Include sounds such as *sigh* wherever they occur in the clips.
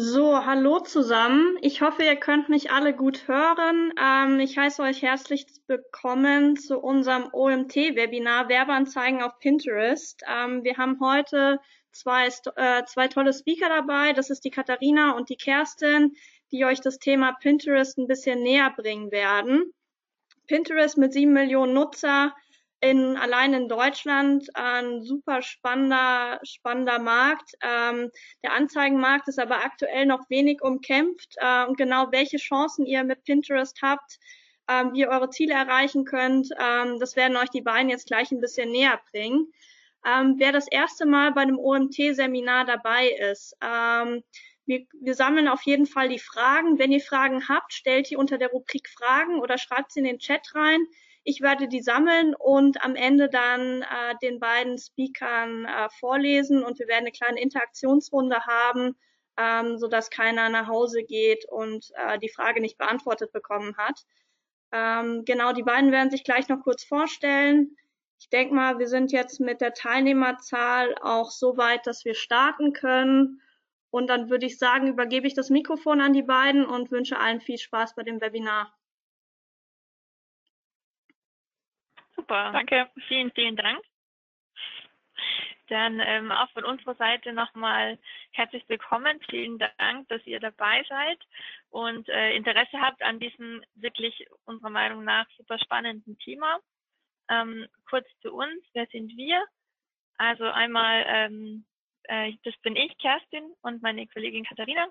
So, hallo zusammen. Ich hoffe, ihr könnt mich alle gut hören. Ähm, ich heiße euch herzlich willkommen zu unserem OMT-Webinar Werbeanzeigen auf Pinterest. Ähm, wir haben heute zwei, äh, zwei tolle Speaker dabei. Das ist die Katharina und die Kerstin, die euch das Thema Pinterest ein bisschen näher bringen werden. Pinterest mit sieben Millionen Nutzer in, allein in Deutschland ein super spannender, spannender Markt. Ähm, der Anzeigenmarkt ist aber aktuell noch wenig umkämpft. Äh, und genau welche Chancen ihr mit Pinterest habt, ähm, wie ihr eure Ziele erreichen könnt, ähm, das werden euch die beiden jetzt gleich ein bisschen näher bringen. Ähm, wer das erste Mal bei einem OMT-Seminar dabei ist, ähm, wir, wir sammeln auf jeden Fall die Fragen. Wenn ihr Fragen habt, stellt die unter der Rubrik Fragen oder schreibt sie in den Chat rein. Ich werde die sammeln und am Ende dann äh, den beiden Speakern äh, vorlesen und wir werden eine kleine Interaktionsrunde haben, ähm, sodass keiner nach Hause geht und äh, die Frage nicht beantwortet bekommen hat. Ähm, genau, die beiden werden sich gleich noch kurz vorstellen. Ich denke mal, wir sind jetzt mit der Teilnehmerzahl auch so weit, dass wir starten können. Und dann würde ich sagen, übergebe ich das Mikrofon an die beiden und wünsche allen viel Spaß bei dem Webinar. Super. Danke. Vielen, vielen Dank. Dann ähm, auch von unserer Seite nochmal herzlich willkommen. Vielen Dank, dass ihr dabei seid und äh, Interesse habt an diesem wirklich unserer Meinung nach super spannenden Thema. Ähm, kurz zu uns, wer sind wir? Also einmal, ähm, äh, das bin ich, Kerstin, und meine Kollegin Katharina.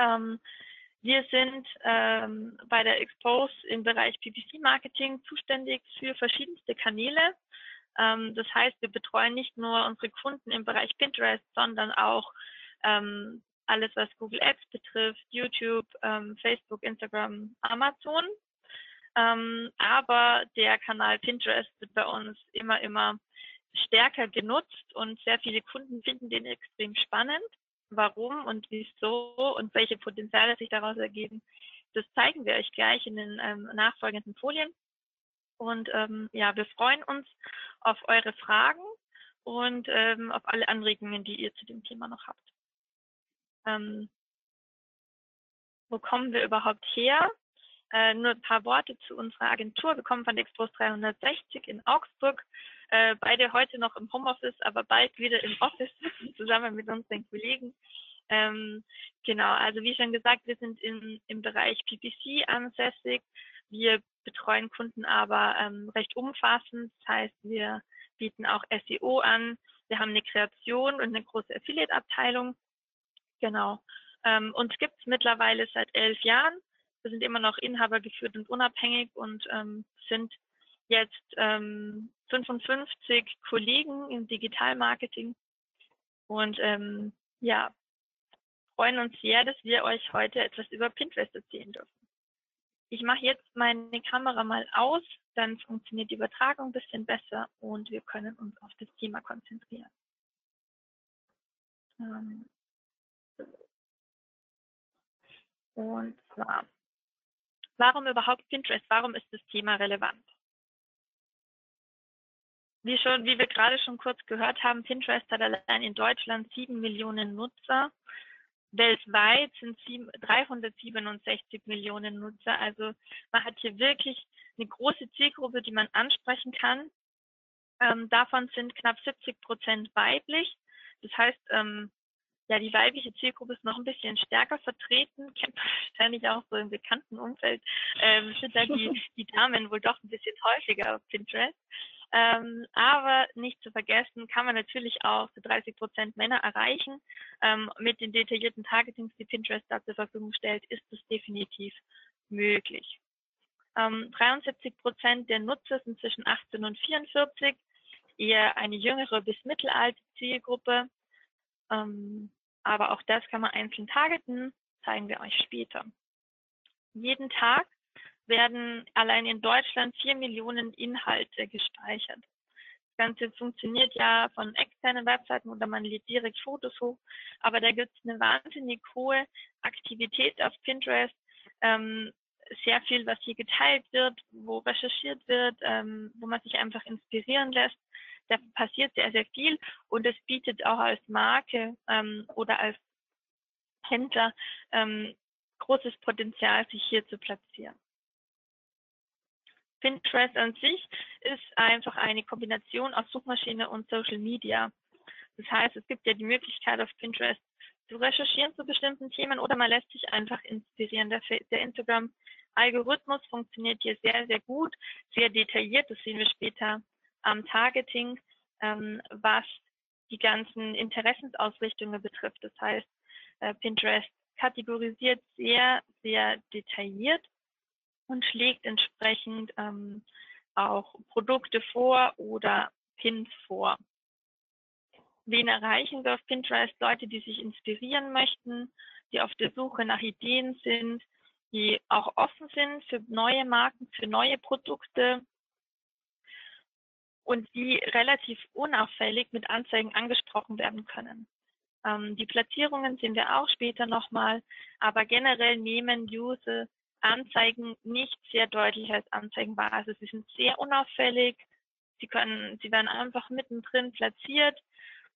Ähm, wir sind ähm, bei der Expose im Bereich PPC-Marketing zuständig für verschiedenste Kanäle. Ähm, das heißt, wir betreuen nicht nur unsere Kunden im Bereich Pinterest, sondern auch ähm, alles, was Google Ads betrifft, YouTube, ähm, Facebook, Instagram, Amazon. Ähm, aber der Kanal Pinterest wird bei uns immer, immer stärker genutzt und sehr viele Kunden finden den extrem spannend warum und wieso und welche Potenziale sich daraus ergeben, das zeigen wir euch gleich in den ähm, nachfolgenden Folien. Und ähm, ja, wir freuen uns auf eure Fragen und ähm, auf alle Anregungen, die ihr zu dem Thema noch habt. Ähm, wo kommen wir überhaupt her? Äh, nur ein paar Worte zu unserer Agentur. Wir kommen von Expos 360 in Augsburg. Äh, beide heute noch im Homeoffice, aber bald wieder im Office zusammen mit unseren Kollegen. Ähm, genau, also wie schon gesagt, wir sind in, im Bereich PPC ansässig. Wir betreuen Kunden aber ähm, recht umfassend. Das heißt, wir bieten auch SEO an. Wir haben eine Kreation und eine große Affiliate-Abteilung. Genau. Ähm, uns gibt es mittlerweile seit elf Jahren. Wir sind immer noch Inhaber geführt und unabhängig und ähm, sind jetzt ähm, 55 Kollegen im Digitalmarketing und ähm, ja, freuen uns sehr, dass wir euch heute etwas über Pinterest erzählen dürfen. Ich mache jetzt meine Kamera mal aus, dann funktioniert die Übertragung ein bisschen besser und wir können uns auf das Thema konzentrieren. Ähm, und zwar Warum überhaupt Pinterest? Warum ist das Thema relevant? Wie schon, wie wir gerade schon kurz gehört haben, Pinterest hat allein in Deutschland sieben Millionen Nutzer. Weltweit sind 367 Millionen Nutzer. Also man hat hier wirklich eine große Zielgruppe, die man ansprechen kann. Ähm, davon sind knapp 70 Prozent weiblich. Das heißt, ähm, ja, die weibliche Zielgruppe ist noch ein bisschen stärker vertreten, kennt man wahrscheinlich auch so im bekannten Umfeld, ähm, sind da die, die Damen wohl doch ein bisschen häufiger auf Pinterest. Ähm, aber nicht zu vergessen, kann man natürlich auch zu 30 Prozent Männer erreichen. Ähm, mit den detaillierten Targetings, die Pinterest da zur Verfügung stellt, ist es definitiv möglich. Ähm, 73 Prozent der Nutzer sind zwischen 18 und 44, eher eine jüngere bis mittelalte Zielgruppe. Ähm, aber auch das kann man einzeln targeten, zeigen wir euch später. Jeden Tag werden allein in Deutschland vier Millionen Inhalte gespeichert. Das Ganze funktioniert ja von externen Webseiten oder man lädt direkt Fotos hoch, aber da gibt es eine wahnsinnig hohe Aktivität auf Pinterest. Ähm, sehr viel, was hier geteilt wird, wo recherchiert wird, ähm, wo man sich einfach inspirieren lässt da passiert sehr, sehr viel und es bietet auch als Marke ähm, oder als Händler ähm, großes Potenzial, sich hier zu platzieren. Pinterest an sich ist einfach eine Kombination aus Suchmaschine und Social Media. Das heißt, es gibt ja die Möglichkeit auf Pinterest zu recherchieren zu bestimmten Themen oder man lässt sich einfach inspirieren. Der, der Instagram-Algorithmus funktioniert hier sehr, sehr gut, sehr detailliert. Das sehen wir später am Targeting, ähm, was die ganzen Interessensausrichtungen betrifft. Das heißt, äh, Pinterest kategorisiert sehr, sehr detailliert und schlägt entsprechend ähm, auch Produkte vor oder Pins vor. Wen erreichen wir auf Pinterest? Leute, die sich inspirieren möchten, die auf der Suche nach Ideen sind, die auch offen sind für neue Marken, für neue Produkte und die relativ unauffällig mit Anzeigen angesprochen werden können. Ähm, die Platzierungen sehen wir auch später nochmal, aber generell nehmen User Anzeigen nicht sehr deutlich als Anzeigen wahr. Also sie sind sehr unauffällig, sie können, sie werden einfach mittendrin platziert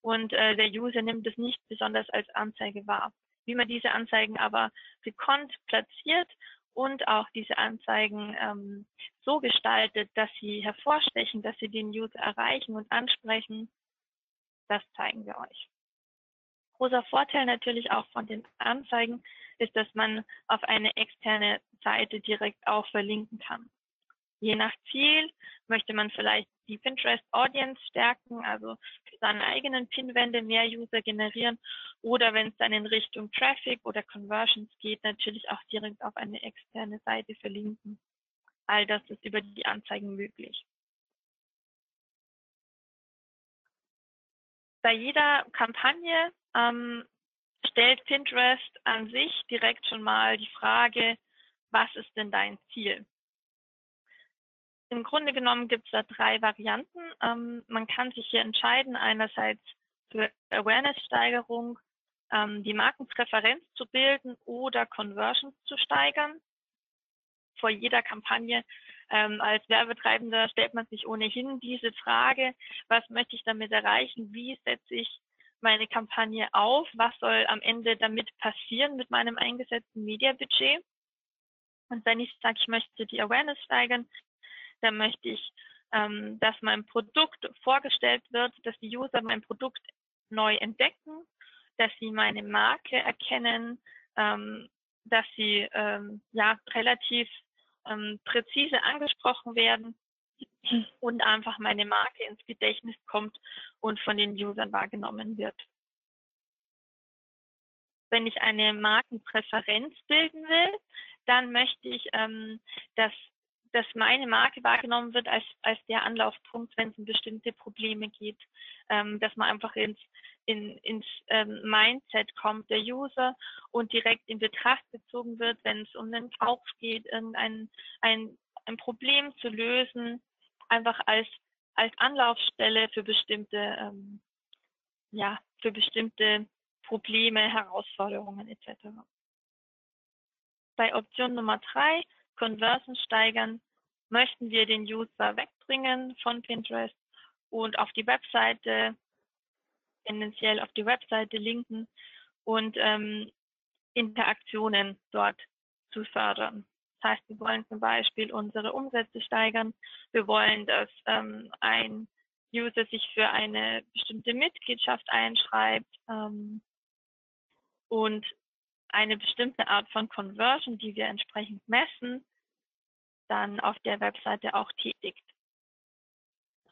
und äh, der User nimmt es nicht besonders als Anzeige wahr. Wie man diese Anzeigen aber gekonnt platziert und auch diese Anzeigen ähm, so gestaltet, dass sie hervorstechen, dass sie den User erreichen und ansprechen, das zeigen wir euch. Großer Vorteil natürlich auch von den Anzeigen ist, dass man auf eine externe Seite direkt auch verlinken kann. Je nach Ziel möchte man vielleicht die Pinterest Audience stärken, also für seine eigenen Pinwände mehr User generieren oder wenn es dann in Richtung Traffic oder Conversions geht, natürlich auch direkt auf eine externe Seite verlinken. All das ist über die Anzeigen möglich. Bei jeder Kampagne ähm, stellt Pinterest an sich direkt schon mal die Frage, was ist denn dein Ziel? Im Grunde genommen gibt es da drei Varianten. Ähm, man kann sich hier entscheiden, einerseits für Awareness-Steigerung, ähm, die Markenpräferenz zu bilden oder Conversions zu steigern. Vor jeder Kampagne ähm, als Werbetreibender stellt man sich ohnehin diese Frage, was möchte ich damit erreichen? Wie setze ich meine Kampagne auf? Was soll am Ende damit passieren mit meinem eingesetzten Mediabudget? Und wenn ich sage, ich möchte die Awareness steigern, dann möchte ich, ähm, dass mein Produkt vorgestellt wird, dass die User mein Produkt neu entdecken, dass sie meine Marke erkennen, ähm, dass sie ähm, ja relativ ähm, präzise angesprochen werden und einfach meine Marke ins Gedächtnis kommt und von den Usern wahrgenommen wird. Wenn ich eine Markenpräferenz bilden will, dann möchte ich, ähm, dass, dass meine Marke wahrgenommen wird als, als der Anlaufpunkt, wenn es um bestimmte Probleme geht, ähm, dass man einfach ins, in, ins ähm, Mindset kommt der User und direkt in Betracht gezogen wird, wenn es um den Kauf geht, irgendein ein, ein Problem zu lösen, einfach als, als Anlaufstelle für bestimmte, ähm, ja, für bestimmte Probleme, Herausforderungen etc. Bei Option Nummer drei, Conversion steigern, möchten wir den User wegbringen von Pinterest und auf die Webseite, tendenziell auf die Webseite linken und ähm, Interaktionen dort zu fördern. Das heißt, wir wollen zum Beispiel unsere Umsätze steigern. Wir wollen, dass ähm, ein User sich für eine bestimmte Mitgliedschaft einschreibt ähm, und eine bestimmte Art von Conversion, die wir entsprechend messen, dann auf der Webseite auch tätigt.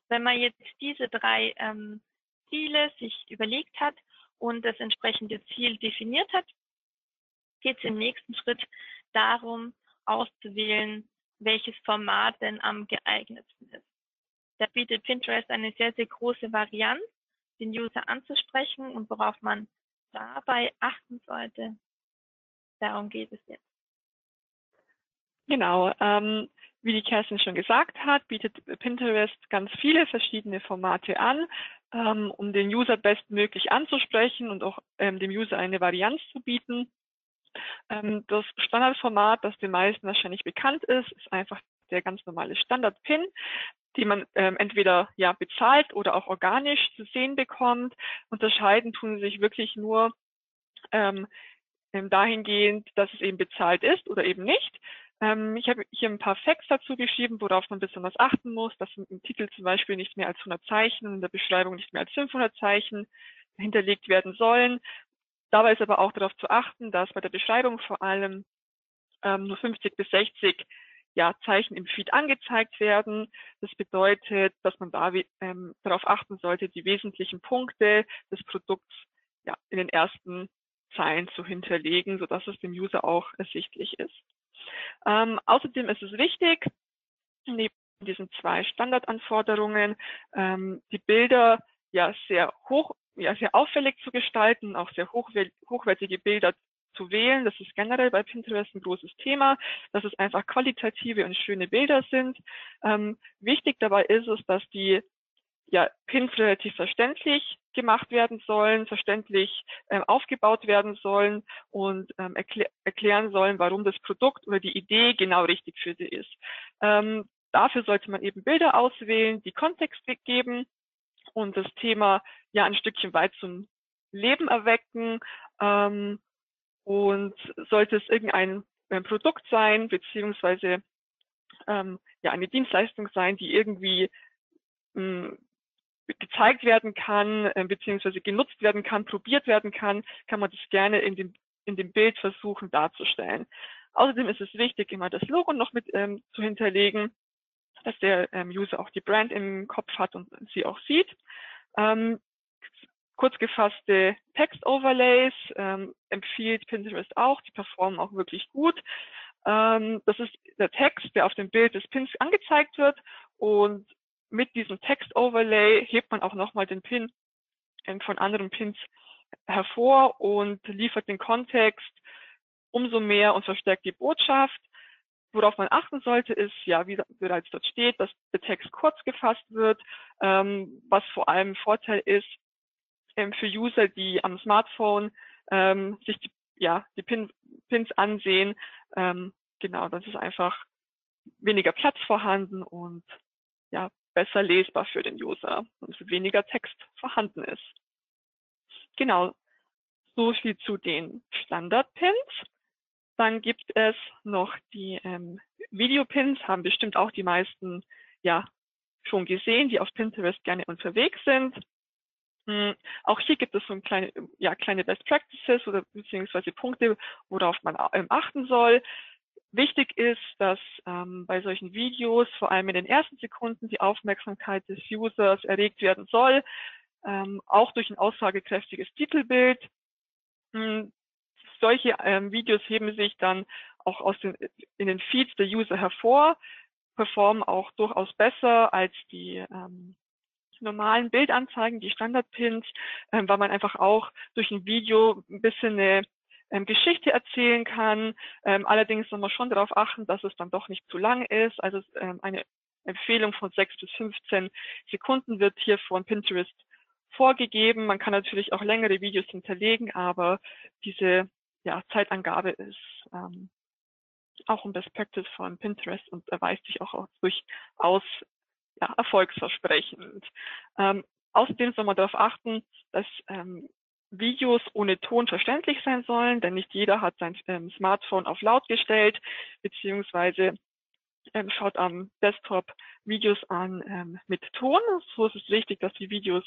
Wenn man jetzt diese drei ähm, Ziele sich überlegt hat und das entsprechende Ziel definiert hat, geht es im nächsten Schritt darum, auszuwählen, welches Format denn am geeignetsten ist. Da bietet Pinterest eine sehr, sehr große Varianz, den User anzusprechen und worauf man dabei achten sollte, Darum geht es jetzt. Genau. Ähm, wie die Kerstin schon gesagt hat, bietet Pinterest ganz viele verschiedene Formate an, ähm, um den User bestmöglich anzusprechen und auch ähm, dem User eine Varianz zu bieten. Ähm, das Standardformat, das den meisten wahrscheinlich bekannt ist, ist einfach der ganz normale Standard-Pin, die man ähm, entweder ja bezahlt oder auch organisch zu sehen bekommt. Unterscheiden tun sich wirklich nur ähm, dahingehend, dass es eben bezahlt ist oder eben nicht. Ähm, ich habe hier ein paar Facts dazu geschrieben, worauf man besonders achten muss, dass im Titel zum Beispiel nicht mehr als 100 Zeichen und in der Beschreibung nicht mehr als 500 Zeichen hinterlegt werden sollen. Dabei ist aber auch darauf zu achten, dass bei der Beschreibung vor allem ähm, nur 50 bis 60 ja, Zeichen im Feed angezeigt werden. Das bedeutet, dass man da ähm, darauf achten sollte, die wesentlichen Punkte des Produkts ja, in den ersten Zeilen zu hinterlegen, sodass es dem User auch ersichtlich ist. Ähm, außerdem ist es wichtig, neben diesen zwei Standardanforderungen ähm, die Bilder ja sehr hoch, ja sehr auffällig zu gestalten, auch sehr hochwertige Bilder zu wählen. Das ist generell bei Pinterest ein großes Thema, dass es einfach qualitative und schöne Bilder sind. Ähm, wichtig dabei ist es, dass die ja, Pins relativ verständlich gemacht werden sollen, verständlich ähm, aufgebaut werden sollen und ähm, erklär erklären sollen, warum das Produkt oder die Idee genau richtig für sie ist. Ähm, dafür sollte man eben Bilder auswählen, die Kontext geben und das Thema ja ein Stückchen weit zum Leben erwecken. Ähm, und sollte es irgendein ein Produkt sein, beziehungsweise ähm, ja eine Dienstleistung sein, die irgendwie hm, gezeigt werden kann, äh, beziehungsweise genutzt werden kann, probiert werden kann, kann man das gerne in dem, in dem Bild versuchen darzustellen. Außerdem ist es wichtig, immer das Logo noch mit ähm, zu hinterlegen, dass der ähm, User auch die Brand im Kopf hat und sie auch sieht. Ähm, kurz gefasste Text-Overlays ähm, empfiehlt Pinterest auch, die performen auch wirklich gut. Ähm, das ist der Text, der auf dem Bild des Pins angezeigt wird und mit diesem Text-Overlay hebt man auch nochmal den Pin ähm, von anderen Pins hervor und liefert den Kontext umso mehr und verstärkt die Botschaft. Worauf man achten sollte, ist, ja, wie bereits dort steht, dass der Text kurz gefasst wird, ähm, was vor allem Vorteil ist, ähm, für User, die am Smartphone ähm, sich die, ja, die Pin, Pins ansehen. Ähm, genau, das ist einfach weniger Platz vorhanden und ja, besser lesbar für den User und weniger Text vorhanden ist. Genau, so viel zu den Standard-Pins. Dann gibt es noch die ähm, Video-Pins, haben bestimmt auch die meisten ja schon gesehen, die auf Pinterest gerne unterwegs sind. Hm, auch hier gibt es so kleine, ja, kleine Best Practices oder beziehungsweise Punkte, worauf man ähm, achten soll. Wichtig ist, dass ähm, bei solchen Videos vor allem in den ersten Sekunden die Aufmerksamkeit des Users erregt werden soll, ähm, auch durch ein aussagekräftiges Titelbild. Hm, solche ähm, Videos heben sich dann auch aus den, in den Feeds der User hervor, performen auch durchaus besser als die ähm, normalen Bildanzeigen, die Standardpins, ähm, weil man einfach auch durch ein Video ein bisschen eine ähm, Geschichte erzählen kann. Ähm, allerdings soll man schon darauf achten, dass es dann doch nicht zu lang ist. Also ähm, eine Empfehlung von 6 bis 15 Sekunden wird hier von Pinterest vorgegeben. Man kann natürlich auch längere Videos hinterlegen, aber diese ja, Zeitangabe ist ähm, auch ein Best Practice von Pinterest und erweist sich auch durchaus ja, erfolgsversprechend. Ähm, außerdem soll man darauf achten, dass ähm, Videos ohne Ton verständlich sein sollen, denn nicht jeder hat sein ähm, Smartphone auf laut gestellt, beziehungsweise ähm, schaut am Desktop Videos an ähm, mit Ton. So ist es wichtig, dass die Videos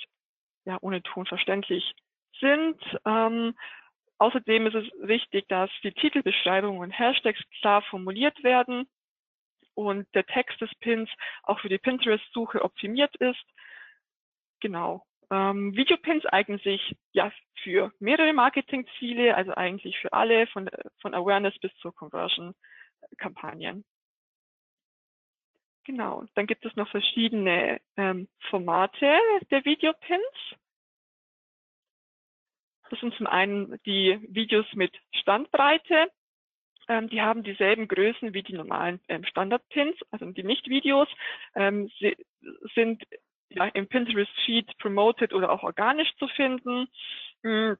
ja ohne Ton verständlich sind. Ähm, außerdem ist es wichtig, dass die Titelbeschreibungen und Hashtags klar formuliert werden und der Text des Pins auch für die Pinterest-Suche optimiert ist. Genau. Ähm, Videopins eignen sich ja für mehrere Marketingziele, also eigentlich für alle, von, von Awareness bis zur Conversion-Kampagnen. Genau. Dann gibt es noch verschiedene ähm, Formate der Videopins. Das sind zum einen die Videos mit Standbreite. Ähm, die haben dieselben Größen wie die normalen ähm, Standard-Pins, also die Nicht-Videos, ähm, sind ja, im Pinterest-Feed promoted oder auch organisch zu finden. Ähm,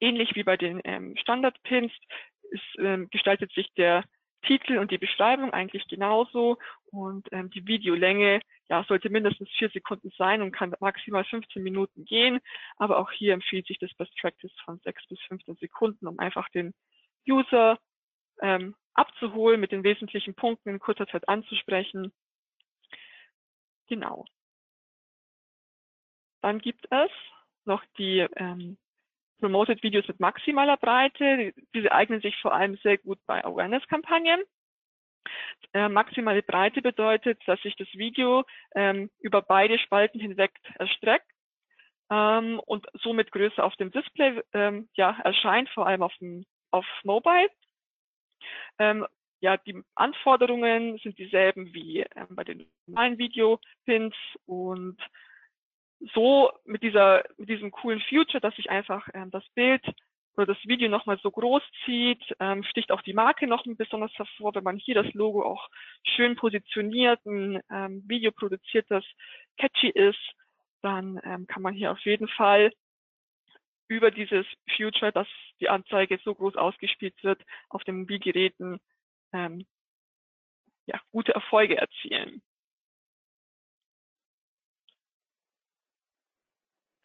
ähnlich wie bei den ähm, Standard-Pins ähm, gestaltet sich der Titel und die Beschreibung eigentlich genauso Und ähm, die Videolänge ja, sollte mindestens vier Sekunden sein und kann maximal 15 Minuten gehen. Aber auch hier empfiehlt sich das Best Practice von 6 bis 15 Sekunden, um einfach den User ähm, abzuholen, mit den wesentlichen Punkten in kurzer Zeit anzusprechen. Genau. Dann gibt es noch die ähm, Promoted Videos mit maximaler Breite. Diese eignen sich vor allem sehr gut bei Awareness-Kampagnen. Äh, maximale Breite bedeutet, dass sich das Video ähm, über beide Spalten hinweg erstreckt ähm, und somit größer auf dem Display ähm, ja, erscheint, vor allem auf, dem, auf Mobile. Ähm, ja, die Anforderungen sind dieselben wie ähm, bei den normalen Video-Pins und so mit dieser, mit diesem coolen Future, dass sich einfach ähm, das Bild oder das Video nochmal so groß zieht, ähm, sticht auch die Marke noch besonders hervor, wenn man hier das Logo auch schön positioniert, ein ähm, Video produziert, das catchy ist, dann ähm, kann man hier auf jeden Fall über dieses Future, dass die Anzeige so groß ausgespielt wird, auf den Mobilgeräten ähm, ja, gute Erfolge erzielen.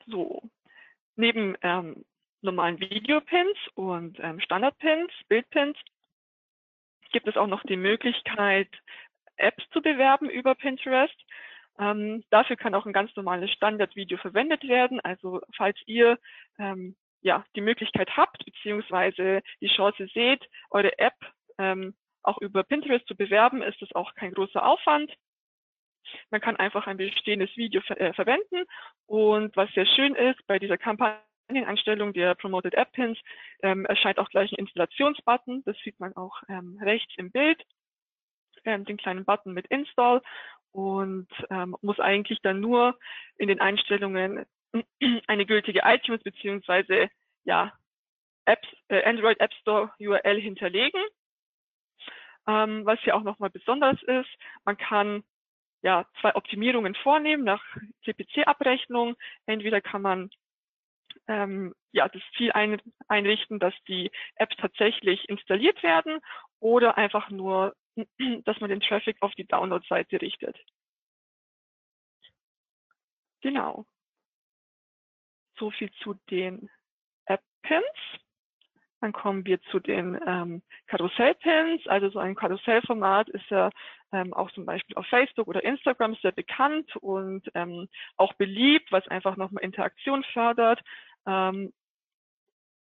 So, neben ähm, normalen Videopins und ähm, Standardpins, Bildpins, gibt es auch noch die Möglichkeit, Apps zu bewerben über Pinterest. Ähm, dafür kann auch ein ganz normales Standardvideo verwendet werden. Also falls ihr ähm, ja die Möglichkeit habt, beziehungsweise die Chance seht, eure App ähm, auch über Pinterest zu bewerben, ist das auch kein großer Aufwand. Man kann einfach ein bestehendes Video ver äh, verwenden und was sehr schön ist bei dieser Kampagneneinstellung der Promoted App Pins ähm, erscheint auch gleich ein Installationsbutton. Das sieht man auch ähm, rechts im Bild, ähm, den kleinen Button mit Install und ähm, muss eigentlich dann nur in den Einstellungen *clears throat* eine gültige iTunes beziehungsweise ja Apps, äh, Android App Store URL hinterlegen. Ähm, was hier auch nochmal besonders ist, man kann ja, zwei Optimierungen vornehmen nach CPC-Abrechnung. Entweder kann man ähm, ja, das Ziel ein, einrichten, dass die Apps tatsächlich installiert werden oder einfach nur, *clears throat* dass man den Traffic auf die Download-Seite richtet. Genau. So viel zu den App-Pins. Dann kommen wir zu den ähm, Karussellpins. Also so ein Karussellformat ist ja ähm, auch zum Beispiel auf Facebook oder Instagram sehr bekannt und ähm, auch beliebt, was einfach nochmal Interaktion fördert. Ähm,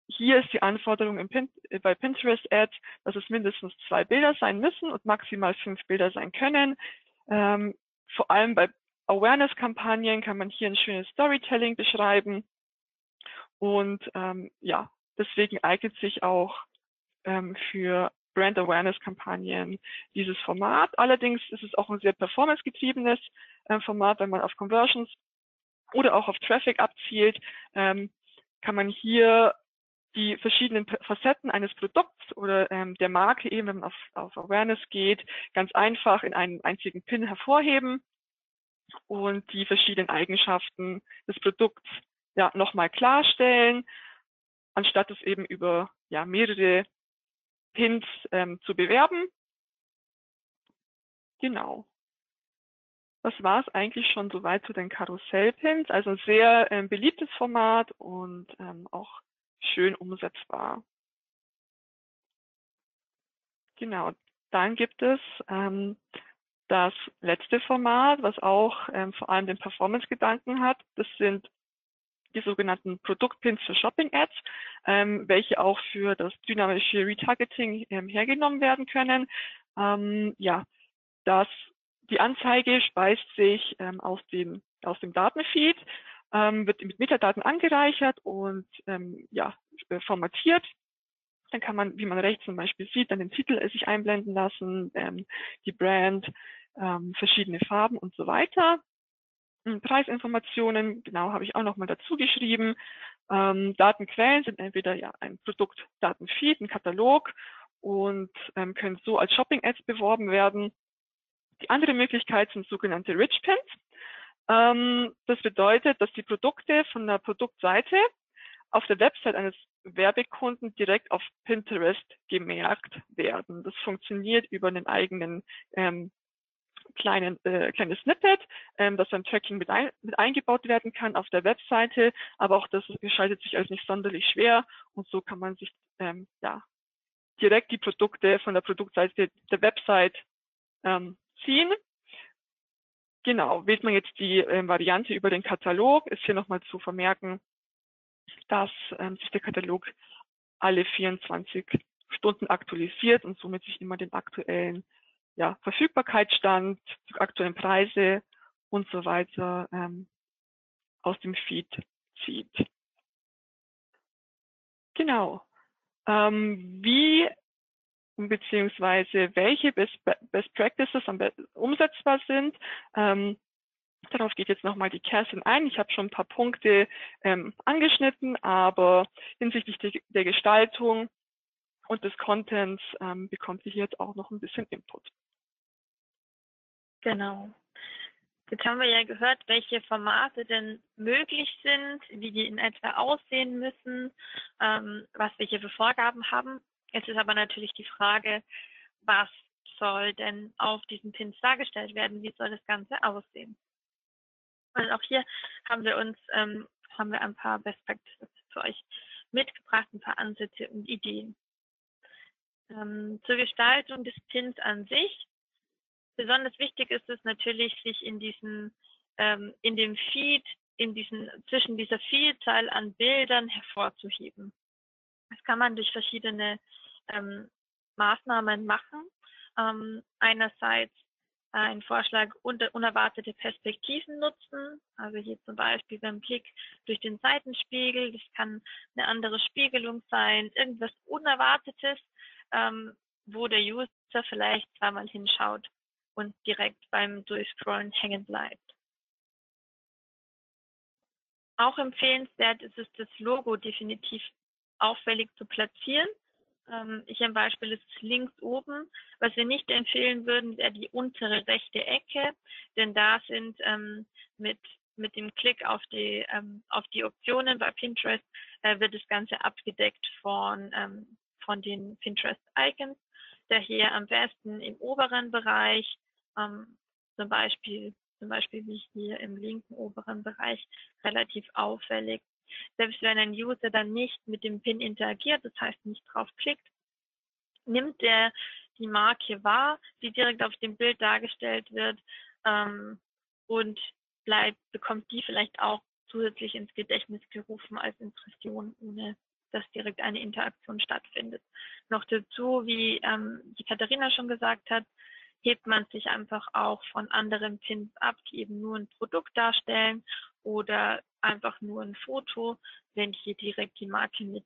hier ist die Anforderung Pin äh, bei Pinterest Ads, dass es mindestens zwei Bilder sein müssen und maximal fünf Bilder sein können. Ähm, vor allem bei Awareness-Kampagnen kann man hier ein schönes Storytelling beschreiben. Und ähm, ja, deswegen eignet sich auch ähm, für Brand Awareness Kampagnen dieses Format. Allerdings ist es auch ein sehr performance-getriebenes äh, Format, wenn man auf Conversions oder auch auf Traffic abzielt, ähm, kann man hier die verschiedenen Facetten eines Produkts oder ähm, der Marke eben, wenn man auf, auf Awareness geht, ganz einfach in einem einzigen Pin hervorheben und die verschiedenen Eigenschaften des Produkts ja nochmal klarstellen, anstatt es eben über ja mehrere Pins ähm, zu bewerben. Genau. Das war es eigentlich schon soweit zu den Karussellpins. Also ein sehr ähm, beliebtes Format und ähm, auch schön umsetzbar. Genau. Dann gibt es ähm, das letzte Format, was auch ähm, vor allem den Performance-Gedanken hat. Das sind die sogenannten Produktpins für Shopping-Ads, ähm, welche auch für das dynamische Retargeting ähm, hergenommen werden können. Ähm, ja, das, die Anzeige speist sich ähm, aus, dem, aus dem Datenfeed, ähm, wird mit Metadaten angereichert und ähm, ja, äh, formatiert. Dann kann man, wie man rechts zum Beispiel sieht, dann den Titel sich einblenden lassen, die Brand, verschiedene Farben und so weiter. Hm, Preisinformationen, genau, habe ich auch nochmal dazu geschrieben. Ähm, Datenquellen sind entweder ja ein Produktdatenfeed, ein Katalog und ähm, können so als Shopping-Ads beworben werden. Die andere Möglichkeit sind sogenannte Rich Pins. Ähm, das bedeutet, dass die Produkte von der Produktseite auf der Website eines Werbekunden direkt auf Pinterest gemerkt werden. Das funktioniert über einen eigenen ähm, kleinen, äh, kleines Snippet, ähm, das beim Tracking mit, ein, mit eingebaut werden kann auf der Webseite, aber auch das gestaltet sich als nicht sonderlich schwer und so kann man sich ähm, ja, direkt die Produkte von der Produktseite der Website ähm, ziehen. Genau, wählt man jetzt die ähm, Variante über den Katalog, ist hier nochmal zu vermerken, dass ähm, sich der Katalog alle 24 Stunden aktualisiert und somit sich immer den aktuellen ja, Verfügbarkeitsstand, aktuellen Preise und so weiter ähm, aus dem Feed zieht. Genau. Ähm, wie beziehungsweise welche Best, Best Practices umsetzbar sind, ähm, Darauf geht jetzt nochmal die Kerstin ein. Ich habe schon ein paar Punkte ähm, angeschnitten, aber hinsichtlich de der Gestaltung und des Contents ähm, bekommt ihr hier jetzt auch noch ein bisschen Input. Genau. Jetzt haben wir ja gehört, welche Formate denn möglich sind, wie die in etwa aussehen müssen, ähm, was wir hier für Vorgaben haben. Jetzt ist aber natürlich die Frage, was soll denn auf diesen Pins dargestellt werden? Wie soll das Ganze aussehen? Und auch hier haben wir uns, ähm, haben wir ein paar Best Practices für euch mitgebracht, ein paar Ansätze und Ideen. Ähm, zur Gestaltung des Pins an sich. Besonders wichtig ist es natürlich, sich in diesen, ähm, in dem Feed, in diesen, zwischen dieser Vielzahl an Bildern hervorzuheben. Das kann man durch verschiedene ähm, Maßnahmen machen. Ähm, einerseits ein Vorschlag unerwartete Perspektiven nutzen. Also hier zum Beispiel beim Blick durch den Seitenspiegel. Das kann eine andere Spiegelung sein, irgendwas Unerwartetes, ähm, wo der User vielleicht zweimal hinschaut und direkt beim Durchscrollen hängen bleibt. Auch empfehlenswert ist es, das Logo definitiv auffällig zu platzieren. Ähm, hier ein Beispiel ist links oben. Was wir nicht empfehlen würden, wäre die untere rechte Ecke, denn da sind ähm, mit mit dem Klick auf die ähm, auf die Optionen bei Pinterest äh, wird das Ganze abgedeckt von ähm, von den Pinterest Icons. Daher am besten im oberen Bereich, ähm, zum Beispiel zum Beispiel wie hier im linken oberen Bereich relativ auffällig selbst wenn ein User dann nicht mit dem PIN interagiert, das heißt nicht draufklickt, nimmt er die Marke wahr, die direkt auf dem Bild dargestellt wird ähm, und bleibt, bekommt die vielleicht auch zusätzlich ins Gedächtnis gerufen als Impression, ohne dass direkt eine Interaktion stattfindet. Noch dazu, wie ähm, die Katharina schon gesagt hat, hebt man sich einfach auch von anderen Pins ab, die eben nur ein Produkt darstellen oder einfach nur ein Foto, wenn hier direkt die Marke mit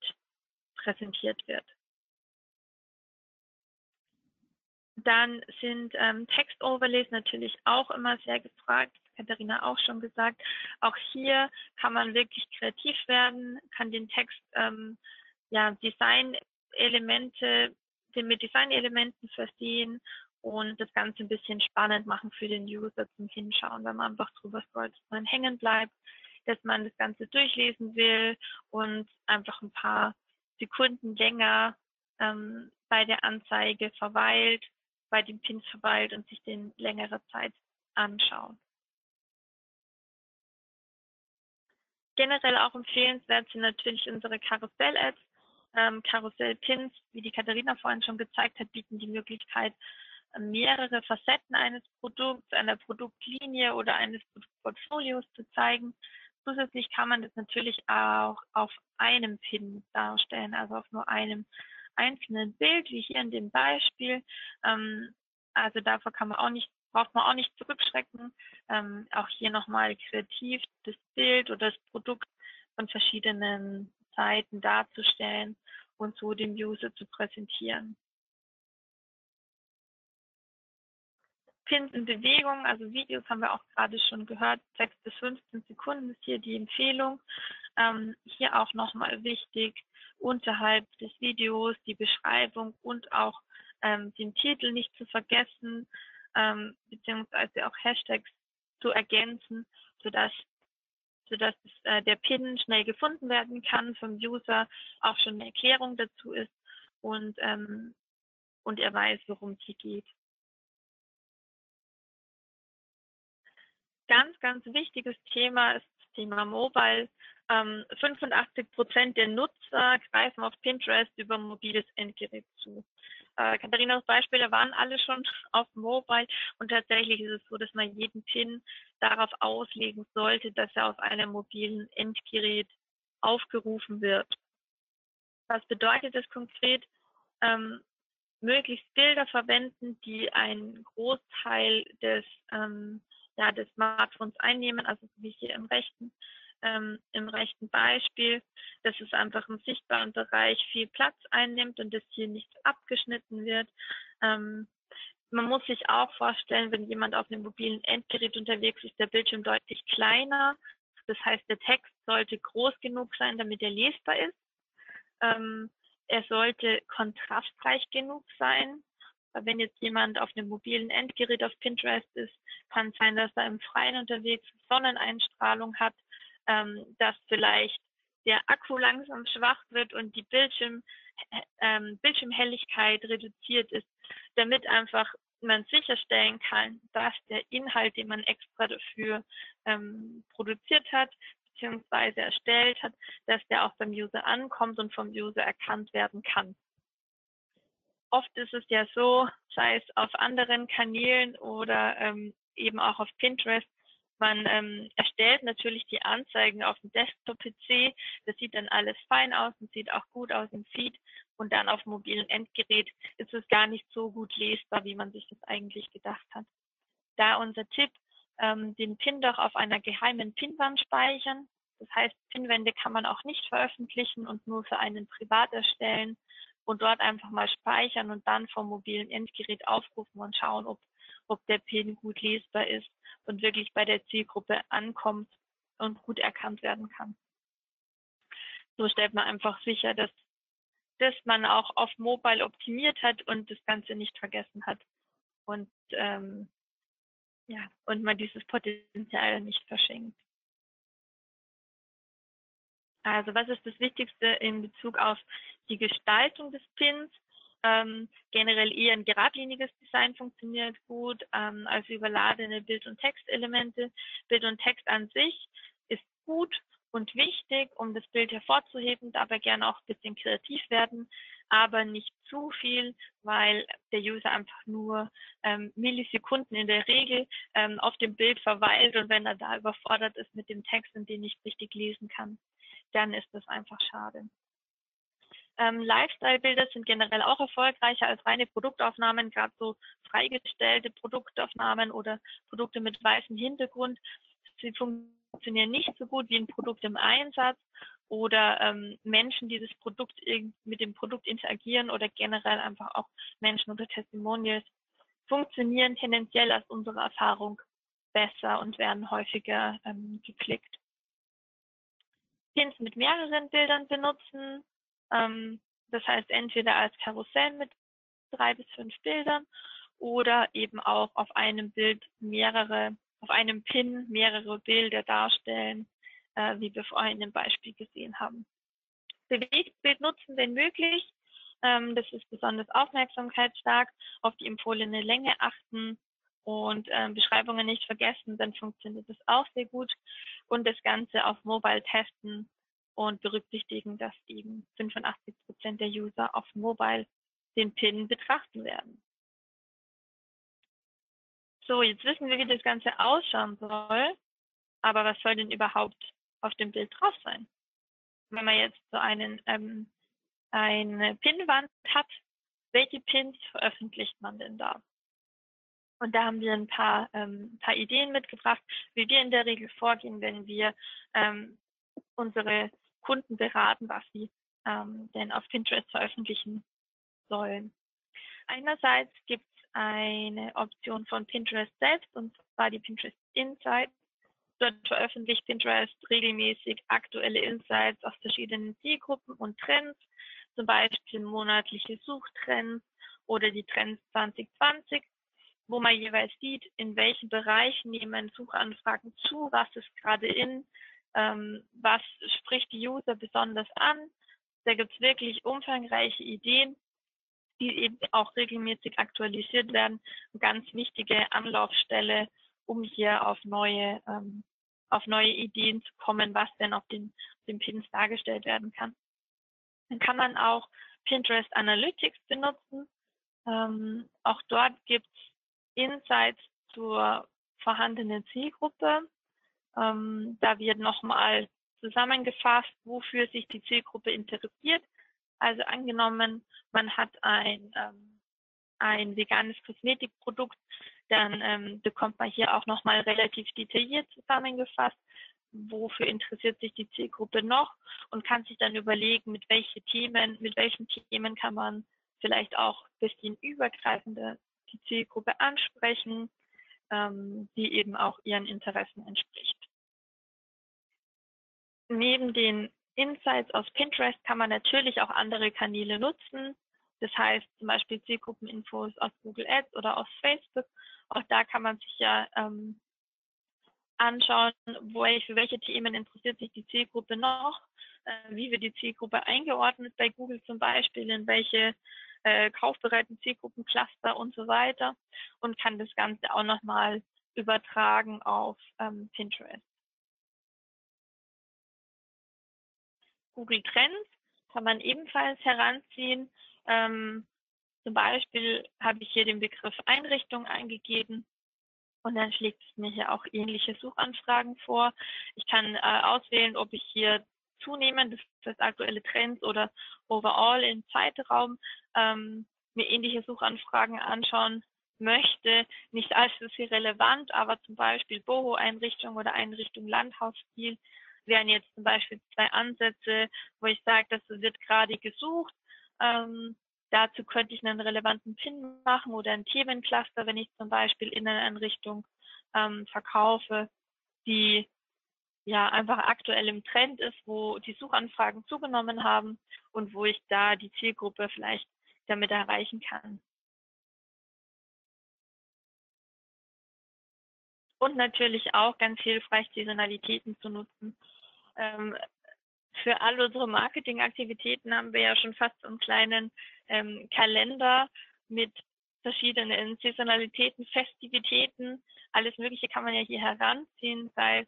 präsentiert wird. Dann sind ähm, Text-Overlays natürlich auch immer sehr gefragt. Katharina auch schon gesagt. Auch hier kann man wirklich kreativ werden, kann den Text ähm, ja Design-Elemente mit Design-Elementen versehen und das Ganze ein bisschen spannend machen für den User zum Hinschauen, wenn man einfach drüber scrollt, dass man hängen bleibt, dass man das Ganze durchlesen will und einfach ein paar Sekunden länger ähm, bei der Anzeige verweilt, bei dem Pin verweilt und sich den längere Zeit anschaut. Generell auch empfehlenswert sind natürlich unsere Karussell-Ads. Ähm, Karussell-Pins, wie die Katharina vorhin schon gezeigt hat, bieten die Möglichkeit, mehrere Facetten eines Produkts, einer Produktlinie oder eines Portfolios zu zeigen. Zusätzlich kann man das natürlich auch auf einem Pin darstellen, also auf nur einem einzelnen Bild, wie hier in dem Beispiel. Ähm, also davor kann man auch nicht, braucht man auch nicht zurückschrecken. Ähm, auch hier nochmal kreativ das Bild oder das Produkt von verschiedenen Seiten darzustellen und so dem User zu präsentieren. Pins in Bewegung, also Videos haben wir auch gerade schon gehört, 6 bis 15 Sekunden ist hier die Empfehlung. Ähm, hier auch nochmal wichtig, unterhalb des Videos die Beschreibung und auch ähm, den Titel nicht zu vergessen, ähm, beziehungsweise auch Hashtags zu ergänzen, sodass sodass äh, der Pin schnell gefunden werden kann vom User, auch schon eine Erklärung dazu ist und, ähm, und er weiß, worum es hier geht. ganz, ganz wichtiges Thema ist das Thema Mobile. Ähm, 85 Prozent der Nutzer greifen auf Pinterest über mobiles Endgerät zu. Äh, Katharinas Beispiele waren alle schon *laughs* auf Mobile und tatsächlich ist es so, dass man jeden Pin darauf auslegen sollte, dass er auf einem mobilen Endgerät aufgerufen wird. Was bedeutet das konkret? Ähm, möglichst Bilder verwenden, die einen Großteil des, ähm, ja, des Smartphones einnehmen, also wie hier im rechten, ähm, im rechten Beispiel, dass es einfach im sichtbaren Bereich viel Platz einnimmt und dass hier nicht abgeschnitten wird. Ähm, man muss sich auch vorstellen, wenn jemand auf einem mobilen Endgerät unterwegs ist, der Bildschirm deutlich kleiner. Das heißt, der Text sollte groß genug sein, damit er lesbar ist. Ähm, er sollte kontrastreich genug sein. Wenn jetzt jemand auf einem mobilen Endgerät auf Pinterest ist, kann es sein, dass er im Freien unterwegs Sonneneinstrahlung hat, ähm, dass vielleicht der Akku langsam schwach wird und die Bildschirm, ähm, Bildschirmhelligkeit reduziert ist, damit einfach man sicherstellen kann, dass der Inhalt, den man extra dafür ähm, produziert hat, beziehungsweise erstellt hat, dass der auch beim User ankommt und vom User erkannt werden kann. Oft ist es ja so, sei es auf anderen Kanälen oder ähm, eben auch auf Pinterest, man ähm, erstellt natürlich die Anzeigen auf dem Desktop-PC. Das sieht dann alles fein aus und sieht auch gut aus im Feed. Und dann auf mobilen Endgerät ist es gar nicht so gut lesbar, wie man sich das eigentlich gedacht hat. Da unser Tipp, ähm, den Pin doch auf einer geheimen Pinwand speichern. Das heißt, Pinwände kann man auch nicht veröffentlichen und nur für einen privat erstellen und dort einfach mal speichern und dann vom mobilen Endgerät aufrufen und schauen, ob, ob der Pin gut lesbar ist und wirklich bei der Zielgruppe ankommt und gut erkannt werden kann. So stellt man einfach sicher, dass, dass man auch auf Mobile optimiert hat und das Ganze nicht vergessen hat und ähm, ja und man dieses Potenzial nicht verschenkt. Also was ist das Wichtigste in Bezug auf die Gestaltung des Pins? Ähm, generell eher ein geradliniges Design funktioniert gut, ähm, als überladene Bild- und Textelemente. Bild und Text an sich ist gut und wichtig, um das Bild hervorzuheben, dabei gerne auch ein bisschen kreativ werden, aber nicht zu viel, weil der User einfach nur ähm, Millisekunden in der Regel ähm, auf dem Bild verweilt und wenn er da überfordert ist mit dem Text und den nicht richtig lesen kann, dann ist das einfach schade. Ähm, Lifestyle-Bilder sind generell auch erfolgreicher als reine Produktaufnahmen, gerade so freigestellte Produktaufnahmen oder Produkte mit weißem Hintergrund. Sie funktionieren nicht so gut wie ein Produkt im Einsatz oder ähm, Menschen, die das Produkt mit dem Produkt interagieren oder generell einfach auch Menschen unter Testimonials funktionieren tendenziell aus unserer Erfahrung besser und werden häufiger ähm, geklickt. Pins mit mehreren Bildern benutzen, ähm, das heißt entweder als Karussell mit drei bis fünf Bildern oder eben auch auf einem Bild mehrere, auf einem Pin mehrere Bilder darstellen, äh, wie wir vorhin im Beispiel gesehen haben. Bewegtbild nutzen, wenn möglich. Ähm, das ist besonders aufmerksamkeitsstark, auf die empfohlene Länge achten und ähm, Beschreibungen nicht vergessen, dann funktioniert das auch sehr gut. Und das Ganze auf Mobile testen, und berücksichtigen, dass eben 85 Prozent der User auf Mobile den PIN betrachten werden. So, jetzt wissen wir, wie das Ganze ausschauen soll. Aber was soll denn überhaupt auf dem Bild drauf sein? Wenn man jetzt so einen, ähm, eine Pinwand hat, welche Pins veröffentlicht man denn da? Und da haben wir ein paar, ähm, paar Ideen mitgebracht, wie wir in der Regel vorgehen, wenn wir ähm, unsere Kunden beraten, was sie ähm, denn auf Pinterest veröffentlichen sollen. Einerseits gibt es eine Option von Pinterest selbst, und zwar die Pinterest Insights. Dort veröffentlicht Pinterest regelmäßig aktuelle Insights aus verschiedenen Zielgruppen und Trends, zum Beispiel monatliche Suchtrends oder die Trends 2020, wo man jeweils sieht, in welchen Bereichen nehmen Suchanfragen zu, was ist gerade in, ähm, was spricht die User besonders an. Da gibt es wirklich umfangreiche Ideen, die eben auch regelmäßig aktualisiert werden. Eine ganz wichtige Anlaufstelle um hier auf neue, ähm, auf neue Ideen zu kommen, was denn auf den, den Pins dargestellt werden kann. Dann kann man auch Pinterest Analytics benutzen. Ähm, auch dort gibt es Insights zur vorhandenen Zielgruppe. Ähm, da wird nochmal zusammengefasst, wofür sich die Zielgruppe interessiert. Also angenommen, man hat ein, ähm, ein veganes Kosmetikprodukt, dann ähm, bekommt man hier auch nochmal relativ detailliert zusammengefasst, wofür interessiert sich die Zielgruppe noch und kann sich dann überlegen, mit welchen Themen, mit welchen Themen kann man vielleicht auch ein bisschen übergreifender die Zielgruppe ansprechen, ähm, die eben auch ihren Interessen entspricht. Neben den Insights aus Pinterest kann man natürlich auch andere Kanäle nutzen. Das heißt zum Beispiel Zielgruppeninfos aus Google Ads oder aus Facebook. Auch da kann man sich ja ähm, anschauen, für welche Themen interessiert sich die Zielgruppe noch, äh, wie wird die Zielgruppe eingeordnet bei Google zum Beispiel, in welche äh, kaufbereiten Zielgruppencluster und so weiter und kann das Ganze auch nochmal übertragen auf ähm, Pinterest. Google Trends kann man ebenfalls heranziehen. Ähm, zum Beispiel habe ich hier den Begriff Einrichtung eingegeben und dann schlägt es mir hier auch ähnliche Suchanfragen vor. Ich kann äh, auswählen, ob ich hier zunehmend, das heißt aktuelle Trends oder overall im Zeitraum ähm, mir ähnliche Suchanfragen anschauen möchte. Nicht alles ist hier relevant, aber zum Beispiel Boho-Einrichtung oder Einrichtung Landhausstil wären jetzt zum Beispiel zwei Ansätze, wo ich sage, das wird gerade gesucht. Ähm, dazu könnte ich einen relevanten Pin machen oder ein Themencluster, wenn ich zum Beispiel in eine Einrichtung ähm, verkaufe, die ja einfach aktuell im Trend ist, wo die Suchanfragen zugenommen haben und wo ich da die Zielgruppe vielleicht damit erreichen kann. Und natürlich auch ganz hilfreich, Saisonalitäten zu nutzen. Ähm, für all unsere Marketingaktivitäten haben wir ja schon fast so einen kleinen ähm, Kalender mit verschiedenen Saisonalitäten, Festivitäten. Alles Mögliche kann man ja hier heranziehen, sei es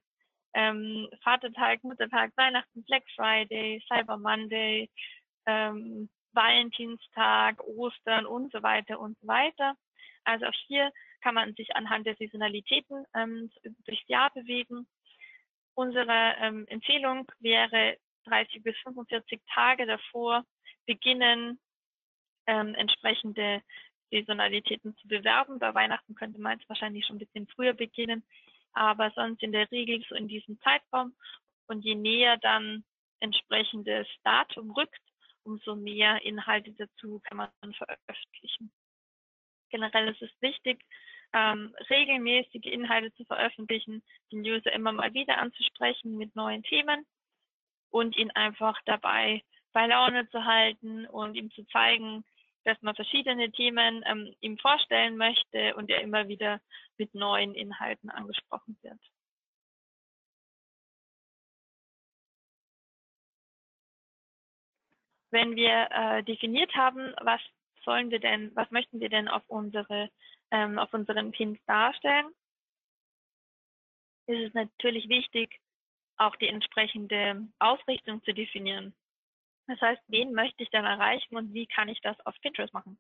ähm, Vatertag, Muttertag, Weihnachten, Black Friday, Cyber Monday, ähm, Valentinstag, Ostern und so weiter und so weiter. Also auch hier kann man sich anhand der Saisonalitäten ähm, durchs Jahr bewegen. Unsere ähm, Empfehlung wäre 30 bis 45 Tage davor beginnen, ähm, entsprechende Saisonalitäten zu bewerben. Bei Weihnachten könnte man jetzt wahrscheinlich schon ein bisschen früher beginnen, aber sonst in der Regel so in diesem Zeitraum. Und je näher dann entsprechendes Datum rückt, umso mehr Inhalte dazu kann man veröffentlichen. Generell ist es wichtig, ähm, regelmäßige Inhalte zu veröffentlichen, den User immer mal wieder anzusprechen mit neuen Themen und ihn einfach dabei bei Laune zu halten und ihm zu zeigen, dass man verschiedene Themen ähm, ihm vorstellen möchte und er immer wieder mit neuen Inhalten angesprochen wird. Wenn wir äh, definiert haben, was sollen wir denn, was möchten wir denn auf unsere, ähm, auf unseren Pins darstellen, ist es natürlich wichtig, auch die entsprechende Ausrichtung zu definieren. Das heißt, wen möchte ich dann erreichen und wie kann ich das auf Pinterest machen?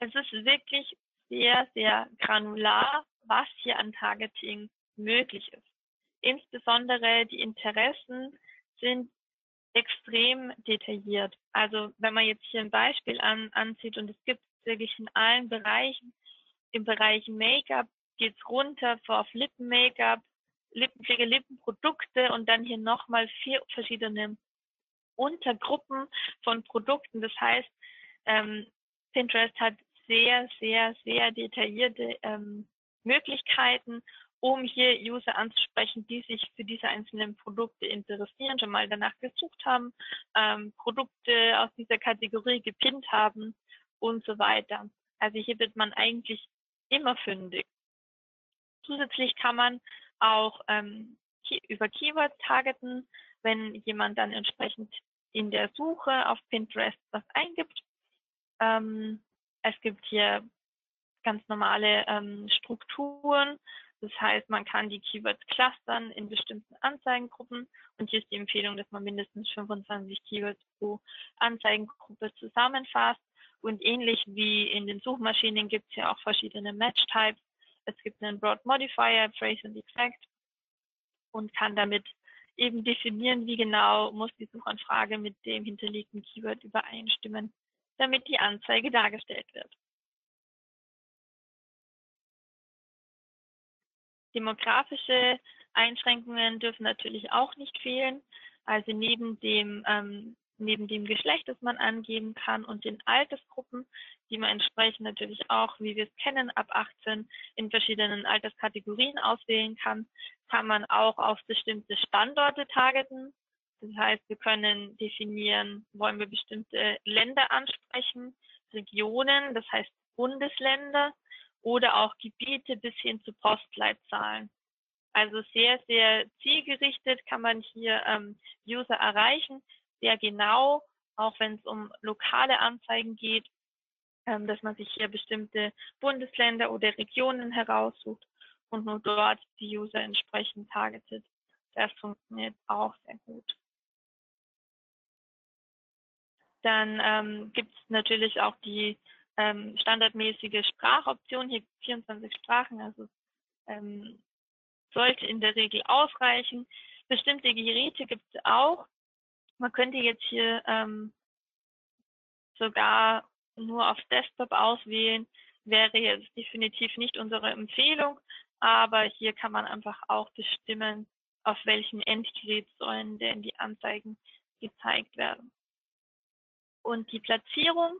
Es ist wirklich sehr, sehr granular, was hier an Targeting möglich ist. Insbesondere die Interessen sind extrem detailliert. Also wenn man jetzt hier ein Beispiel an, anzieht und es gibt wirklich in allen Bereichen, im Bereich Make-up geht es runter auf Lippen-Make-up, Lippenpflege, Lippenprodukte und dann hier nochmal vier verschiedene Untergruppen von Produkten. Das heißt, ähm, Pinterest hat sehr, sehr, sehr detaillierte ähm, Möglichkeiten, um hier User anzusprechen, die sich für diese einzelnen Produkte interessieren, schon mal danach gesucht haben, ähm, Produkte aus dieser Kategorie gepinnt haben und so weiter. Also hier wird man eigentlich immer fündig. Zusätzlich kann man auch ähm, über Keywords targeten, wenn jemand dann entsprechend in der Suche auf Pinterest was eingibt. Ähm, es gibt hier ganz normale ähm, Strukturen. Das heißt, man kann die Keywords clustern in bestimmten Anzeigengruppen und hier ist die Empfehlung, dass man mindestens 25 Keywords pro Anzeigengruppe zusammenfasst. Und ähnlich wie in den Suchmaschinen gibt es ja auch verschiedene Match-Types. Es gibt einen Broad Modifier, Phrase und Exact und kann damit eben definieren, wie genau muss die Suchanfrage mit dem hinterlegten Keyword übereinstimmen, damit die Anzeige dargestellt wird. Demografische Einschränkungen dürfen natürlich auch nicht fehlen. Also neben dem, ähm, neben dem Geschlecht, das man angeben kann und den Altersgruppen, die man entsprechend natürlich auch, wie wir es kennen, ab 18 in verschiedenen Alterskategorien auswählen kann, kann man auch auf bestimmte Standorte targeten. Das heißt, wir können definieren, wollen wir bestimmte Länder ansprechen, Regionen, das heißt Bundesländer oder auch Gebiete bis hin zu Postleitzahlen. Also sehr, sehr zielgerichtet kann man hier ähm, User erreichen, sehr genau, auch wenn es um lokale Anzeigen geht, ähm, dass man sich hier bestimmte Bundesländer oder Regionen heraussucht und nur dort die User entsprechend targetet. Das funktioniert auch sehr gut. Dann ähm, gibt es natürlich auch die ähm, standardmäßige Sprachoption. Hier 24 Sprachen, also ähm, sollte in der Regel ausreichen. Bestimmte Geräte gibt es auch. Man könnte jetzt hier ähm, sogar nur auf Desktop auswählen, wäre jetzt definitiv nicht unsere Empfehlung, aber hier kann man einfach auch bestimmen, auf welchem Endgerät sollen denn die Anzeigen gezeigt werden. Und die Platzierung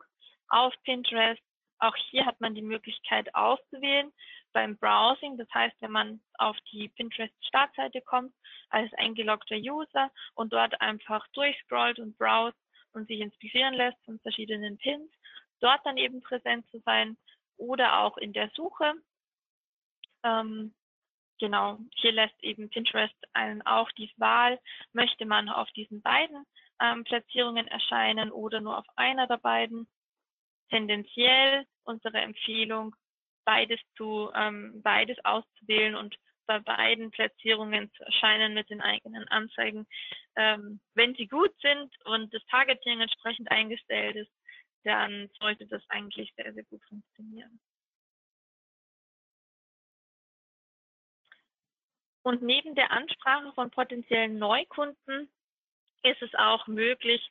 auf Pinterest, auch hier hat man die Möglichkeit auszuwählen beim Browsing. Das heißt, wenn man auf die Pinterest-Startseite kommt als eingeloggter User und dort einfach durchscrollt und browst und sich inspirieren lässt von verschiedenen Pins, dort dann eben präsent zu sein oder auch in der Suche ähm, genau, hier lässt eben Pinterest einen auch die Wahl, möchte man auf diesen beiden ähm, Platzierungen erscheinen oder nur auf einer der beiden. Tendenziell unsere Empfehlung, beides zu, ähm, beides auszuwählen und bei beiden Platzierungen zu erscheinen mit den eigenen Anzeigen. Ähm, wenn sie gut sind und das Targeting entsprechend eingestellt ist, dann sollte das eigentlich sehr, sehr gut funktionieren. Und neben der Ansprache von potenziellen Neukunden ist es auch möglich,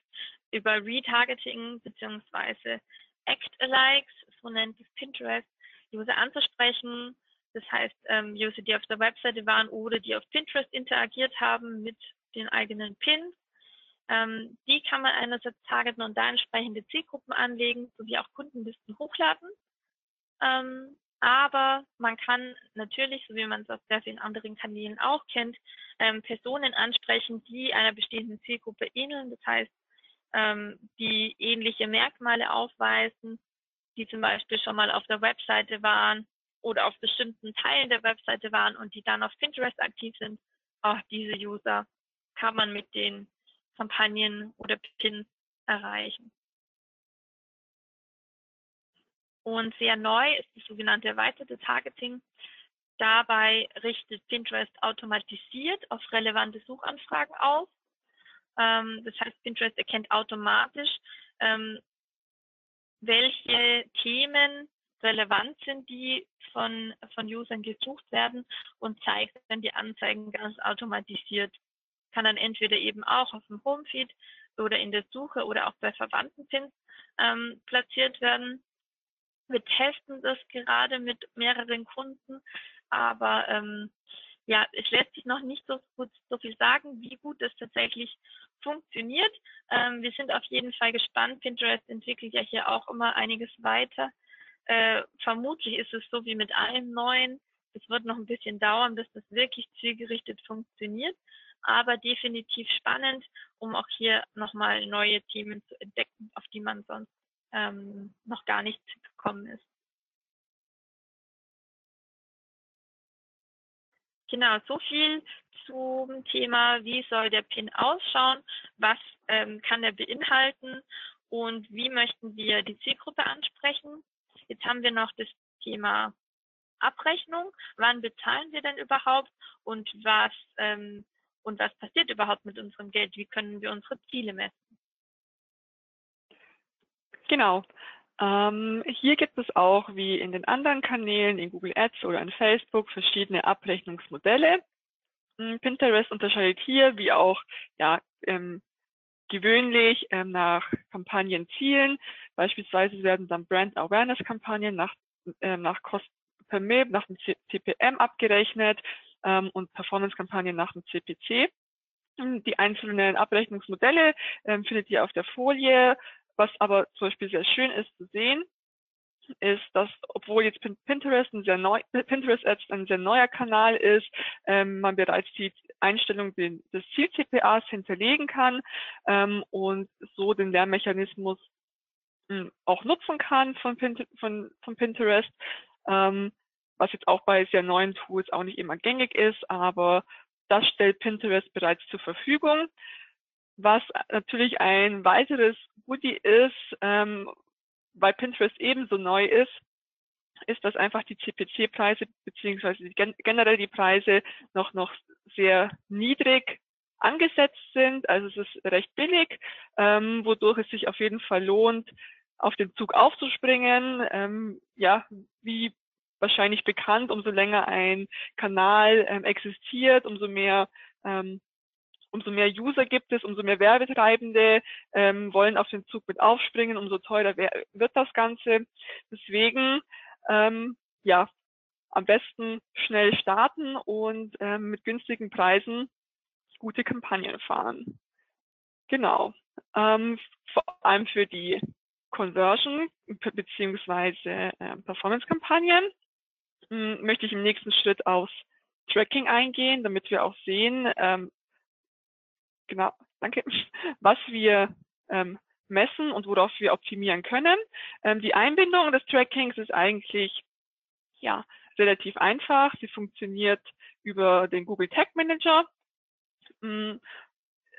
über Retargeting bzw. Act-Alikes, so nennt es Pinterest, User anzusprechen. Das heißt, ähm, User, die auf der Webseite waren oder die auf Pinterest interagiert haben mit den eigenen Pins. Ähm, die kann man einerseits targeten und da entsprechende Zielgruppen anlegen, sowie auch Kundenlisten hochladen. Ähm, aber man kann natürlich, so wie man es aus sehr vielen anderen Kanälen auch kennt, ähm, Personen ansprechen, die einer bestehenden Zielgruppe ähneln. Das heißt, ähm, die ähnliche Merkmale aufweisen, die zum Beispiel schon mal auf der Webseite waren oder auf bestimmten Teilen der Webseite waren und die dann auf Pinterest aktiv sind. Auch diese User kann man mit den Kampagnen oder Pins erreichen. Und sehr neu ist das sogenannte erweiterte Targeting. Dabei richtet Pinterest automatisiert auf relevante Suchanfragen aus. Ähm, das heißt, Pinterest erkennt automatisch, ähm, welche Themen relevant sind, die von, von Usern gesucht werden und zeigt dann die Anzeigen ganz automatisiert. Kann dann entweder eben auch auf dem Homefeed oder in der Suche oder auch bei verwandten Pins ähm, platziert werden. Wir testen das gerade mit mehreren Kunden, aber ähm, ja, es lässt sich noch nicht so gut so viel sagen, wie gut das tatsächlich funktioniert. Ähm, wir sind auf jeden Fall gespannt. Pinterest entwickelt ja hier auch immer einiges weiter. Äh, vermutlich ist es so wie mit allem Neuen. Es wird noch ein bisschen dauern, bis das wirklich zielgerichtet funktioniert, aber definitiv spannend, um auch hier nochmal neue Themen zu entdecken, auf die man sonst ähm, noch gar nicht gekommen ist. Genau, so viel zum Thema, wie soll der PIN ausschauen, was ähm, kann er beinhalten und wie möchten wir die Zielgruppe ansprechen. Jetzt haben wir noch das Thema Abrechnung. Wann bezahlen wir denn überhaupt und was ähm, und was passiert überhaupt mit unserem Geld? Wie können wir unsere Ziele messen? Genau. Ähm, hier gibt es auch, wie in den anderen Kanälen, in Google Ads oder in Facebook, verschiedene Abrechnungsmodelle. Hm, Pinterest unterscheidet hier, wie auch ja, ähm, gewöhnlich, ähm, nach Kampagnenzielen. Beispielsweise werden dann Brand Awareness Kampagnen nach, äh, nach Kosten per MIB, nach dem CPM abgerechnet ähm, und Performance-Kampagnen nach dem CPC. Die einzelnen Abrechnungsmodelle ähm, findet ihr auf der Folie. Was aber zum Beispiel sehr schön ist zu sehen, ist, dass obwohl jetzt Pinterest ein sehr neu, Pinterest Ads ein sehr neuer Kanal ist, ähm, man bereits die Einstellung des Ziel-CPAs hinterlegen kann ähm, und so den Lernmechanismus hm, auch nutzen kann von, von, von Pinterest, ähm, was jetzt auch bei sehr neuen Tools auch nicht immer gängig ist, aber das stellt Pinterest bereits zur Verfügung. Was natürlich ein weiteres Goodie ist, ähm, weil Pinterest ebenso neu ist, ist, dass einfach die CPC-Preise beziehungsweise generell die Preise noch noch sehr niedrig angesetzt sind. Also es ist recht billig, ähm, wodurch es sich auf jeden Fall lohnt, auf den Zug aufzuspringen. Ähm, ja, wie wahrscheinlich bekannt, umso länger ein Kanal ähm, existiert, umso mehr ähm, umso mehr User gibt es, umso mehr Werbetreibende ähm, wollen auf den Zug mit aufspringen, umso teurer wird das Ganze. Deswegen, ähm, ja, am besten schnell starten und ähm, mit günstigen Preisen gute Kampagnen fahren. Genau. Ähm, vor allem für die Conversion beziehungsweise äh, Performance-Kampagnen hm, möchte ich im nächsten Schritt aufs Tracking eingehen, damit wir auch sehen, ähm, genau, danke, was wir ähm, messen und worauf wir optimieren können. Ähm, die Einbindung des Trackings ist eigentlich ja relativ einfach. Sie funktioniert über den Google Tag Manager. Hm,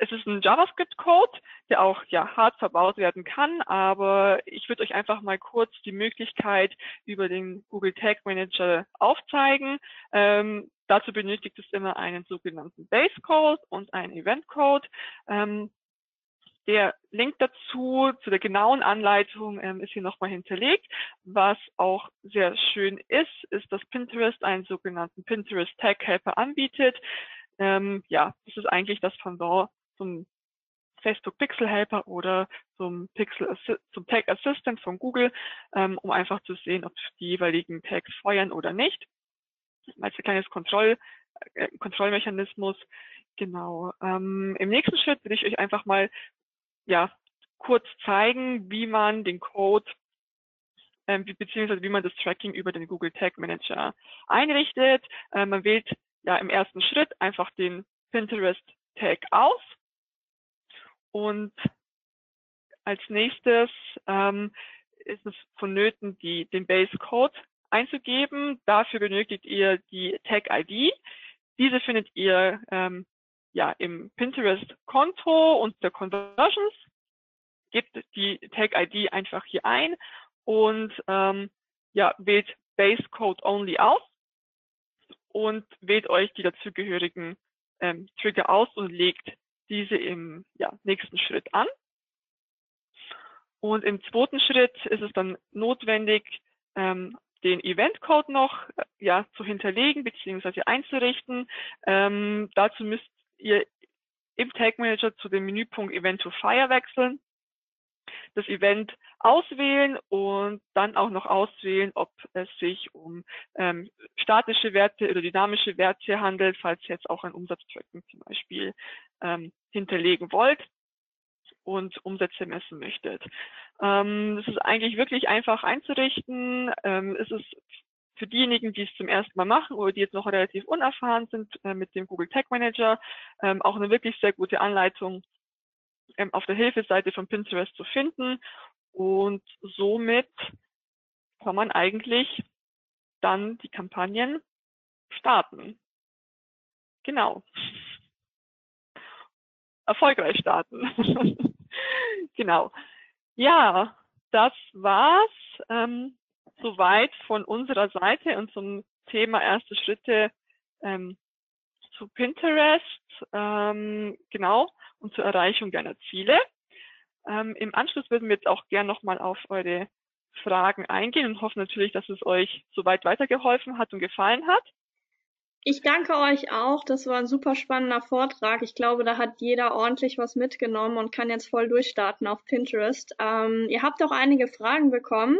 es ist ein JavaScript-Code, der auch ja hart verbaut werden kann, aber ich würde euch einfach mal kurz die Möglichkeit über den Google Tag Manager aufzeigen. Ähm, dazu benötigt es immer einen sogenannten Base Code und einen Event Code. Ähm, der Link dazu, zu der genauen Anleitung, ähm, ist hier nochmal hinterlegt. Was auch sehr schön ist, ist, dass Pinterest einen sogenannten Pinterest Tag Helper anbietet. Ähm, ja, das ist eigentlich das Pendant zum Facebook Pixel Helper oder zum Pixel zum Tag Assistant von Google, ähm, um einfach zu sehen, ob die jeweiligen Tags feuern oder nicht. Als ein kleines Kontroll, äh, Kontrollmechanismus. Genau. Ähm, Im nächsten Schritt will ich euch einfach mal ja kurz zeigen, wie man den Code ähm, beziehungsweise wie man das Tracking über den Google Tag Manager einrichtet. Äh, man wählt ja im ersten Schritt einfach den Pinterest Tag aus und als nächstes ähm, ist es vonnöten, die, den Base Code einzugeben. Dafür benötigt ihr die Tag ID. Diese findet ihr ähm, ja im Pinterest Konto unter Conversions. Gebt die Tag ID einfach hier ein und ähm, ja, wählt Base Code Only aus und wählt euch die dazugehörigen ähm, Trigger aus und legt diese im ja, nächsten Schritt an. Und im zweiten Schritt ist es dann notwendig, ähm, den Event-Code noch äh, ja, zu hinterlegen bzw. einzurichten. Ähm, dazu müsst ihr im Tag Manager zu dem Menüpunkt Event to Fire wechseln, das Event auswählen und dann auch noch auswählen, ob es sich um ähm, statische Werte oder dynamische Werte handelt, falls ihr jetzt auch ein Umsatztracking zum Beispiel ähm, hinterlegen wollt und Umsätze messen möchtet. Ähm, das ist eigentlich wirklich einfach einzurichten. Ähm, es ist für diejenigen, die es zum ersten Mal machen oder die jetzt noch relativ unerfahren sind äh, mit dem Google Tag Manager, ähm, auch eine wirklich sehr gute Anleitung ähm, auf der Hilfeseite von Pinterest zu finden. Und somit kann man eigentlich dann die Kampagnen starten. Genau erfolgreich starten. *laughs* *laughs* genau. Ja, das war's ähm, soweit von unserer Seite und zum Thema erste Schritte ähm, zu Pinterest, ähm, genau, und zur Erreichung deiner Ziele. Ähm, Im Anschluss würden wir jetzt auch gern nochmal auf eure Fragen eingehen und hoffen natürlich, dass es euch soweit weitergeholfen hat und gefallen hat. Ich danke euch auch. Das war ein super spannender Vortrag. Ich glaube, da hat jeder ordentlich was mitgenommen und kann jetzt voll durchstarten auf Pinterest. Ähm, ihr habt auch einige Fragen bekommen.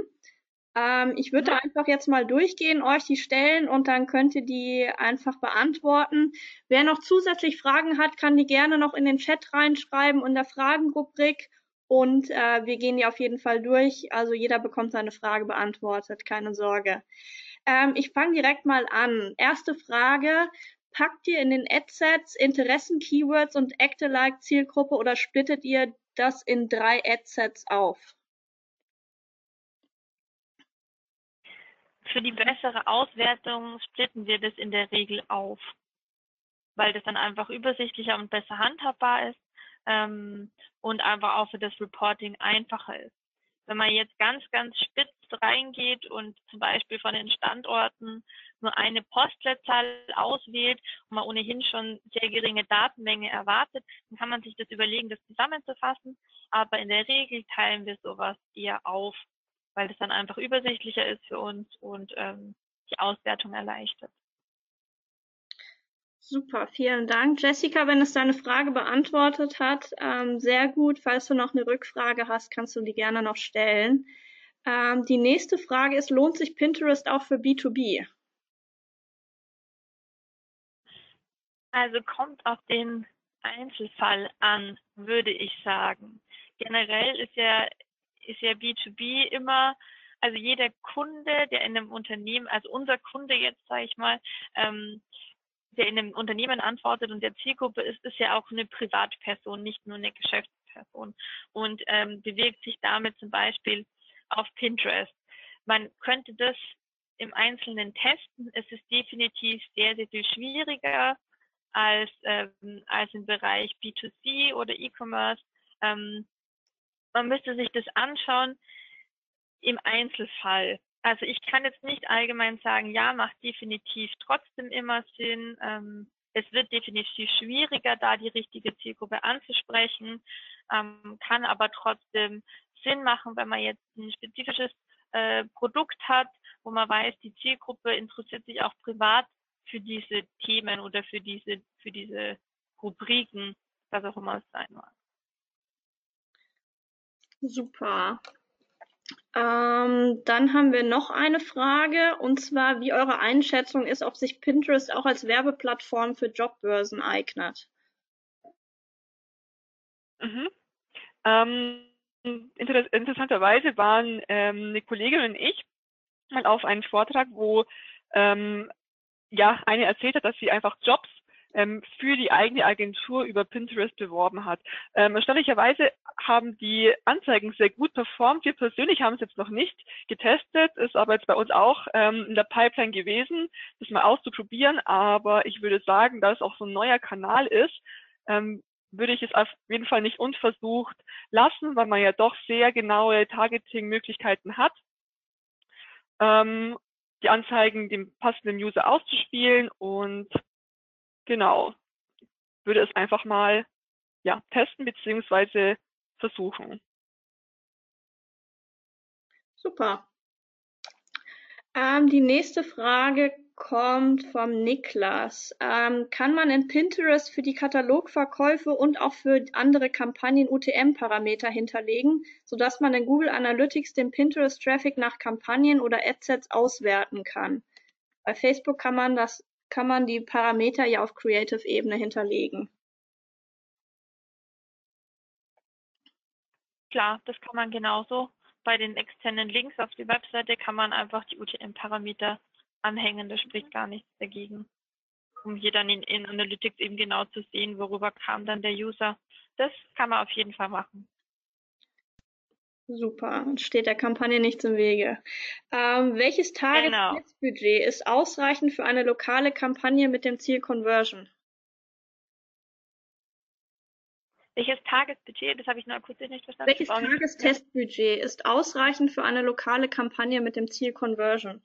Ähm, ich würde ja. einfach jetzt mal durchgehen, euch die stellen und dann könnt ihr die einfach beantworten. Wer noch zusätzlich Fragen hat, kann die gerne noch in den Chat reinschreiben in der Fragenrubrik und äh, wir gehen die auf jeden Fall durch. Also jeder bekommt seine Frage beantwortet, keine Sorge. Ähm, ich fange direkt mal an. Erste Frage. Packt ihr in den Adsets Interessen, Keywords und Acte-like Zielgruppe oder splittet ihr das in drei Adsets auf? Für die bessere Auswertung splitten wir das in der Regel auf, weil das dann einfach übersichtlicher und besser handhabbar ist ähm, und einfach auch für das Reporting einfacher ist. Wenn man jetzt ganz, ganz spitz reingeht und zum Beispiel von den Standorten nur eine Postleitzahl auswählt und man ohnehin schon sehr geringe Datenmenge erwartet, dann kann man sich das überlegen, das zusammenzufassen. Aber in der Regel teilen wir sowas eher auf, weil das dann einfach übersichtlicher ist für uns und ähm, die Auswertung erleichtert. Super, vielen Dank. Jessica, wenn es deine Frage beantwortet hat, ähm, sehr gut. Falls du noch eine Rückfrage hast, kannst du die gerne noch stellen. Ähm, die nächste Frage ist, lohnt sich Pinterest auch für B2B? Also kommt auf den Einzelfall an, würde ich sagen. Generell ist ja, ist ja B2B immer, also jeder Kunde, der in einem Unternehmen, also unser Kunde jetzt, sage ich mal, ähm, der in einem Unternehmen antwortet und der Zielgruppe ist, ist ja auch eine Privatperson, nicht nur eine Geschäftsperson und ähm, bewegt sich damit zum Beispiel auf Pinterest. Man könnte das im Einzelnen testen. Es ist definitiv sehr, sehr viel schwieriger als, ähm, als im Bereich B2C oder E-Commerce. Ähm, man müsste sich das anschauen im Einzelfall. Also ich kann jetzt nicht allgemein sagen, ja, macht definitiv trotzdem immer Sinn. Ähm, es wird definitiv schwieriger, da die richtige Zielgruppe anzusprechen, ähm, kann aber trotzdem Sinn machen, wenn man jetzt ein spezifisches äh, Produkt hat, wo man weiß, die Zielgruppe interessiert sich auch privat für diese Themen oder für diese, für diese Rubriken, was auch immer es sein mag. Super. Ähm, dann haben wir noch eine Frage, und zwar, wie eure Einschätzung ist, ob sich Pinterest auch als Werbeplattform für Jobbörsen eignet. Mhm. Ähm, inter interessanterweise waren ähm, eine Kollegin und ich mal auf einen Vortrag, wo ähm, ja eine erzählt hat, dass sie einfach Jobs ähm, für die eigene Agentur über Pinterest beworben hat. Ähm, erstaunlicherweise haben die Anzeigen sehr gut performt. Wir persönlich haben es jetzt noch nicht getestet, ist aber jetzt bei uns auch ähm, in der Pipeline gewesen, das mal auszuprobieren. Aber ich würde sagen, da es auch so ein neuer Kanal ist, ähm, würde ich es auf jeden Fall nicht unversucht lassen, weil man ja doch sehr genaue Targeting-Möglichkeiten hat. Ähm, die Anzeigen dem passenden User auszuspielen und genau, würde es einfach mal ja, testen beziehungsweise versuchen. Super. Ähm, die nächste Frage kommt vom Niklas. Ähm, kann man in Pinterest für die Katalogverkäufe und auch für andere Kampagnen UTM-Parameter hinterlegen, sodass man in Google Analytics den Pinterest-Traffic nach Kampagnen oder Adsets auswerten kann? Bei Facebook kann man das kann man die Parameter ja auf Creative-Ebene hinterlegen. Klar, das kann man genauso. Bei den externen Links auf die Webseite kann man einfach die UTM-Parameter anhängen. Das spricht gar nichts dagegen, um hier dann in, in Analytics eben genau zu sehen, worüber kam dann der User. Das kann man auf jeden Fall machen. Super, steht der Kampagne nichts im Wege. Ähm, welches Tagesbudget genau. ist ausreichend für eine lokale Kampagne mit dem Ziel Conversion? Welches Tagesbudget? Das habe ich nur akustisch nicht verstanden. Welches Tagestestbudget ist ausreichend für eine lokale Kampagne mit dem Ziel Conversion?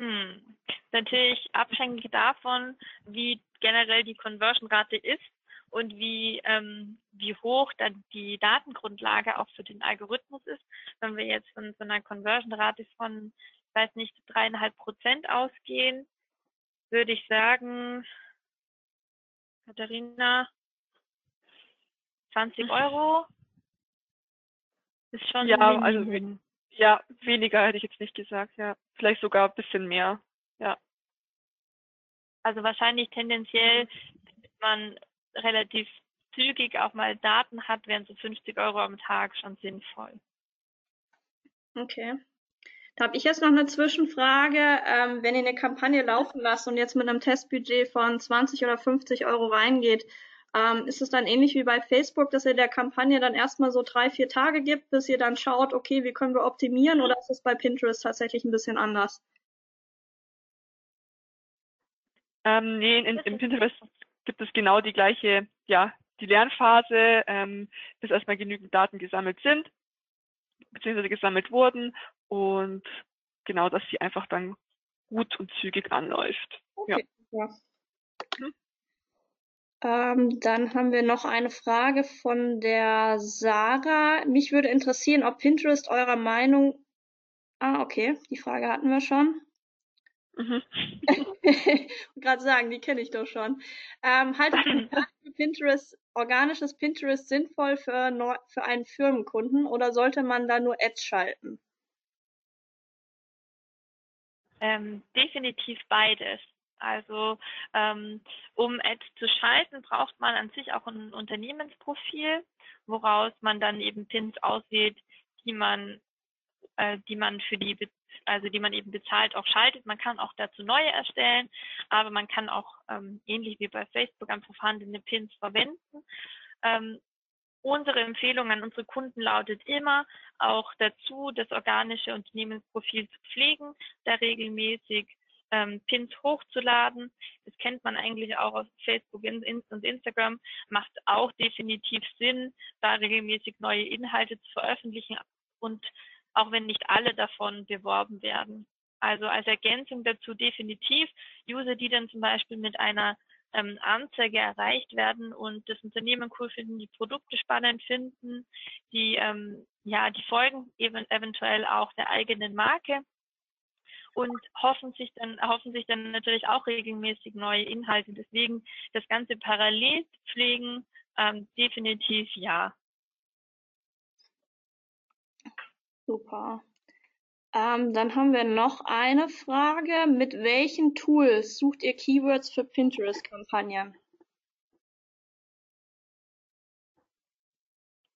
Hm. Natürlich abhängig davon, wie generell die Conversion-Rate ist und wie, ähm, wie hoch dann die Datengrundlage auch für den Algorithmus ist. Wenn wir jetzt von so einer Conversion-Rate von, ich weiß nicht, dreieinhalb Prozent ausgehen, würde ich sagen, Katharina, 20 mhm. Euro ist schon ja, also ja, weniger hätte ich jetzt nicht gesagt, ja. Vielleicht sogar ein bisschen mehr, ja. Also wahrscheinlich tendenziell, wenn man relativ zügig auch mal Daten hat, wären so 50 Euro am Tag schon sinnvoll. Okay. Da habe ich jetzt noch eine Zwischenfrage. Ähm, wenn ihr eine Kampagne laufen lasst und jetzt mit einem Testbudget von 20 oder 50 Euro reingeht, ähm, ist es dann ähnlich wie bei Facebook, dass ihr der Kampagne dann erstmal so drei, vier Tage gibt, bis ihr dann schaut, okay, wie können wir optimieren oder ist es bei Pinterest tatsächlich ein bisschen anders? Ähm, nee, in, in Pinterest gibt es genau die gleiche, ja, die Lernphase, ähm, bis erstmal genügend Daten gesammelt sind, beziehungsweise gesammelt wurden und genau, dass sie einfach dann gut und zügig anläuft. Okay, ja. Hm? Ähm, dann haben wir noch eine Frage von der Sarah. Mich würde interessieren, ob Pinterest eurer Meinung. Ah, okay, die Frage hatten wir schon. Mhm. *laughs* gerade sagen, die kenne ich doch schon. Ähm, haltet *laughs* Pinterest, organisches Pinterest sinnvoll für, für einen Firmenkunden oder sollte man da nur Ads schalten? Ähm, definitiv beides. Also ähm, um Ads zu schalten, braucht man an sich auch ein Unternehmensprofil, woraus man dann eben Pins auswählt, die man, äh, die man für die, also die man eben bezahlt, auch schaltet. Man kann auch dazu neue erstellen, aber man kann auch ähm, ähnlich wie bei Facebook einfach vorhandene Pins verwenden. Ähm, unsere Empfehlung an unsere Kunden lautet immer, auch dazu das organische Unternehmensprofil zu pflegen, da regelmäßig ähm, Pins hochzuladen. Das kennt man eigentlich auch aus Facebook und Instagram. Macht auch definitiv Sinn, da regelmäßig neue Inhalte zu veröffentlichen und auch wenn nicht alle davon beworben werden. Also als Ergänzung dazu definitiv User, die dann zum Beispiel mit einer ähm, Anzeige erreicht werden und das Unternehmen cool finden, die Produkte spannend finden, die ähm, ja die folgen eben eventuell auch der eigenen Marke und hoffen sich dann, hoffen sich dann natürlich auch regelmäßig neue Inhalte. Deswegen das Ganze parallel pflegen, ähm, definitiv ja. Super. Ähm, dann haben wir noch eine Frage. Mit welchen Tools sucht ihr Keywords für Pinterest-Kampagnen?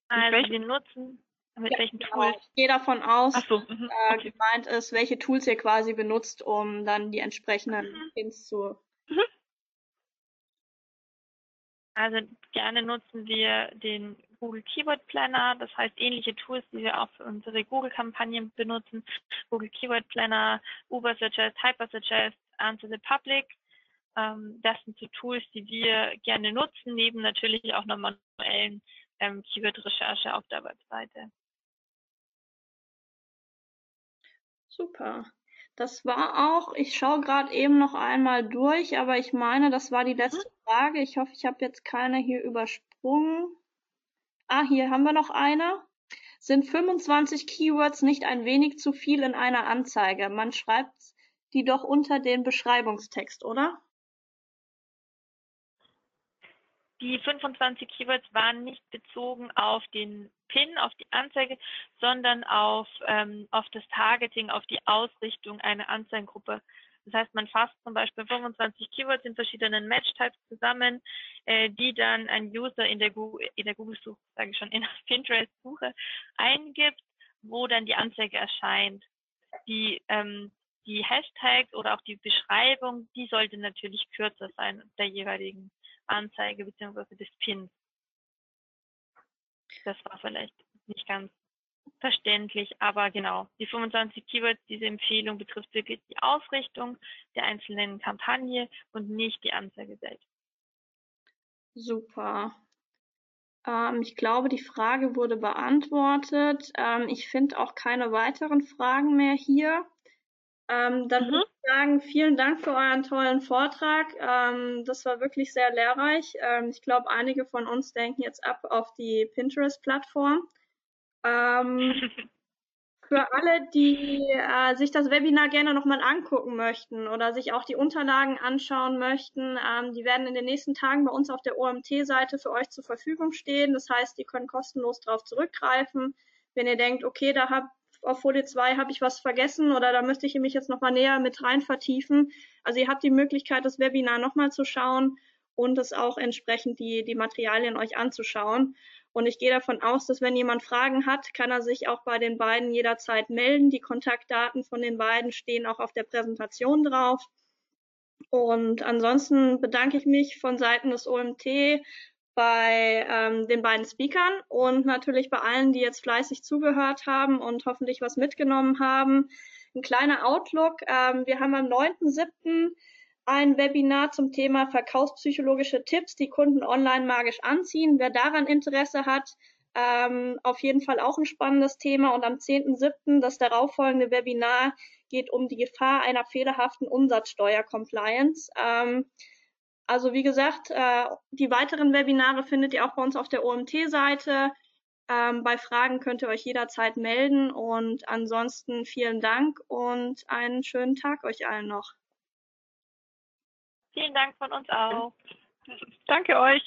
Also wir nutzen mit ja, welchen genau. Tools? Ich gehe davon aus, so, mhm, äh, okay. gemeint ist, welche Tools ihr quasi benutzt, um dann die entsprechenden mhm. Pins zu. Mhm. Also gerne nutzen wir den Google Keyword Planner, das heißt ähnliche Tools, die wir auch für unsere Google-Kampagnen benutzen. Google Keyword Planner, Uber Suggest, Hyper Suggest, Answer the Public. Ähm, das sind so Tools, die wir gerne nutzen, neben natürlich auch einer manuellen ähm, Keyword-Recherche auf der Webseite. Super. Das war auch, ich schaue gerade eben noch einmal durch, aber ich meine, das war die letzte mhm. Frage. Ich hoffe, ich habe jetzt keine hier übersprungen. Ah, hier haben wir noch eine. Sind 25 Keywords nicht ein wenig zu viel in einer Anzeige? Man schreibt die doch unter den Beschreibungstext, oder? Die 25 Keywords waren nicht bezogen auf den Pin, auf die Anzeige, sondern auf, ähm, auf das Targeting, auf die Ausrichtung einer Anzeigengruppe. Das heißt, man fasst zum Beispiel 25 Keywords in verschiedenen Match-Types zusammen, äh, die dann ein User in der in der Google-Suche, sage ich schon, in der *laughs* Pinterest-Suche eingibt, wo dann die Anzeige erscheint. Die, ähm, die Hashtags oder auch die Beschreibung, die sollte natürlich kürzer sein der jeweiligen Anzeige bzw. des Pins. Das war vielleicht nicht ganz verständlich. Aber genau, die 25 Keywords, diese Empfehlung betrifft wirklich die Ausrichtung der einzelnen Kampagne und nicht die Anzeige selbst. Super. Ähm, ich glaube, die Frage wurde beantwortet. Ähm, ich finde auch keine weiteren Fragen mehr hier. Ähm, dann mhm. würde ich sagen, vielen Dank für euren tollen Vortrag. Ähm, das war wirklich sehr lehrreich. Ähm, ich glaube, einige von uns denken jetzt ab auf die Pinterest-Plattform. Ähm, für alle, die äh, sich das Webinar gerne nochmal angucken möchten oder sich auch die Unterlagen anschauen möchten, ähm, die werden in den nächsten Tagen bei uns auf der OMT-Seite für euch zur Verfügung stehen. Das heißt, ihr könnt kostenlos darauf zurückgreifen. Wenn ihr denkt, okay, da hab, auf Folie 2 habe ich was vergessen oder da müsste ich mich jetzt nochmal näher mit rein vertiefen. Also ihr habt die Möglichkeit, das Webinar nochmal zu schauen und es auch entsprechend die, die Materialien euch anzuschauen. Und ich gehe davon aus, dass wenn jemand Fragen hat, kann er sich auch bei den beiden jederzeit melden. Die Kontaktdaten von den beiden stehen auch auf der Präsentation drauf. Und ansonsten bedanke ich mich von Seiten des OMT bei ähm, den beiden Speakern und natürlich bei allen, die jetzt fleißig zugehört haben und hoffentlich was mitgenommen haben. Ein kleiner Outlook. Ähm, wir haben am 9.7 ein Webinar zum Thema verkaufspsychologische Tipps, die Kunden online magisch anziehen. Wer daran Interesse hat, ähm, auf jeden Fall auch ein spannendes Thema. Und am 10.7. das darauffolgende Webinar geht um die Gefahr einer fehlerhaften Umsatzsteuer-Compliance. Ähm, also wie gesagt, äh, die weiteren Webinare findet ihr auch bei uns auf der OMT-Seite. Ähm, bei Fragen könnt ihr euch jederzeit melden. Und ansonsten vielen Dank und einen schönen Tag euch allen noch. Vielen Dank von uns auch. Danke euch.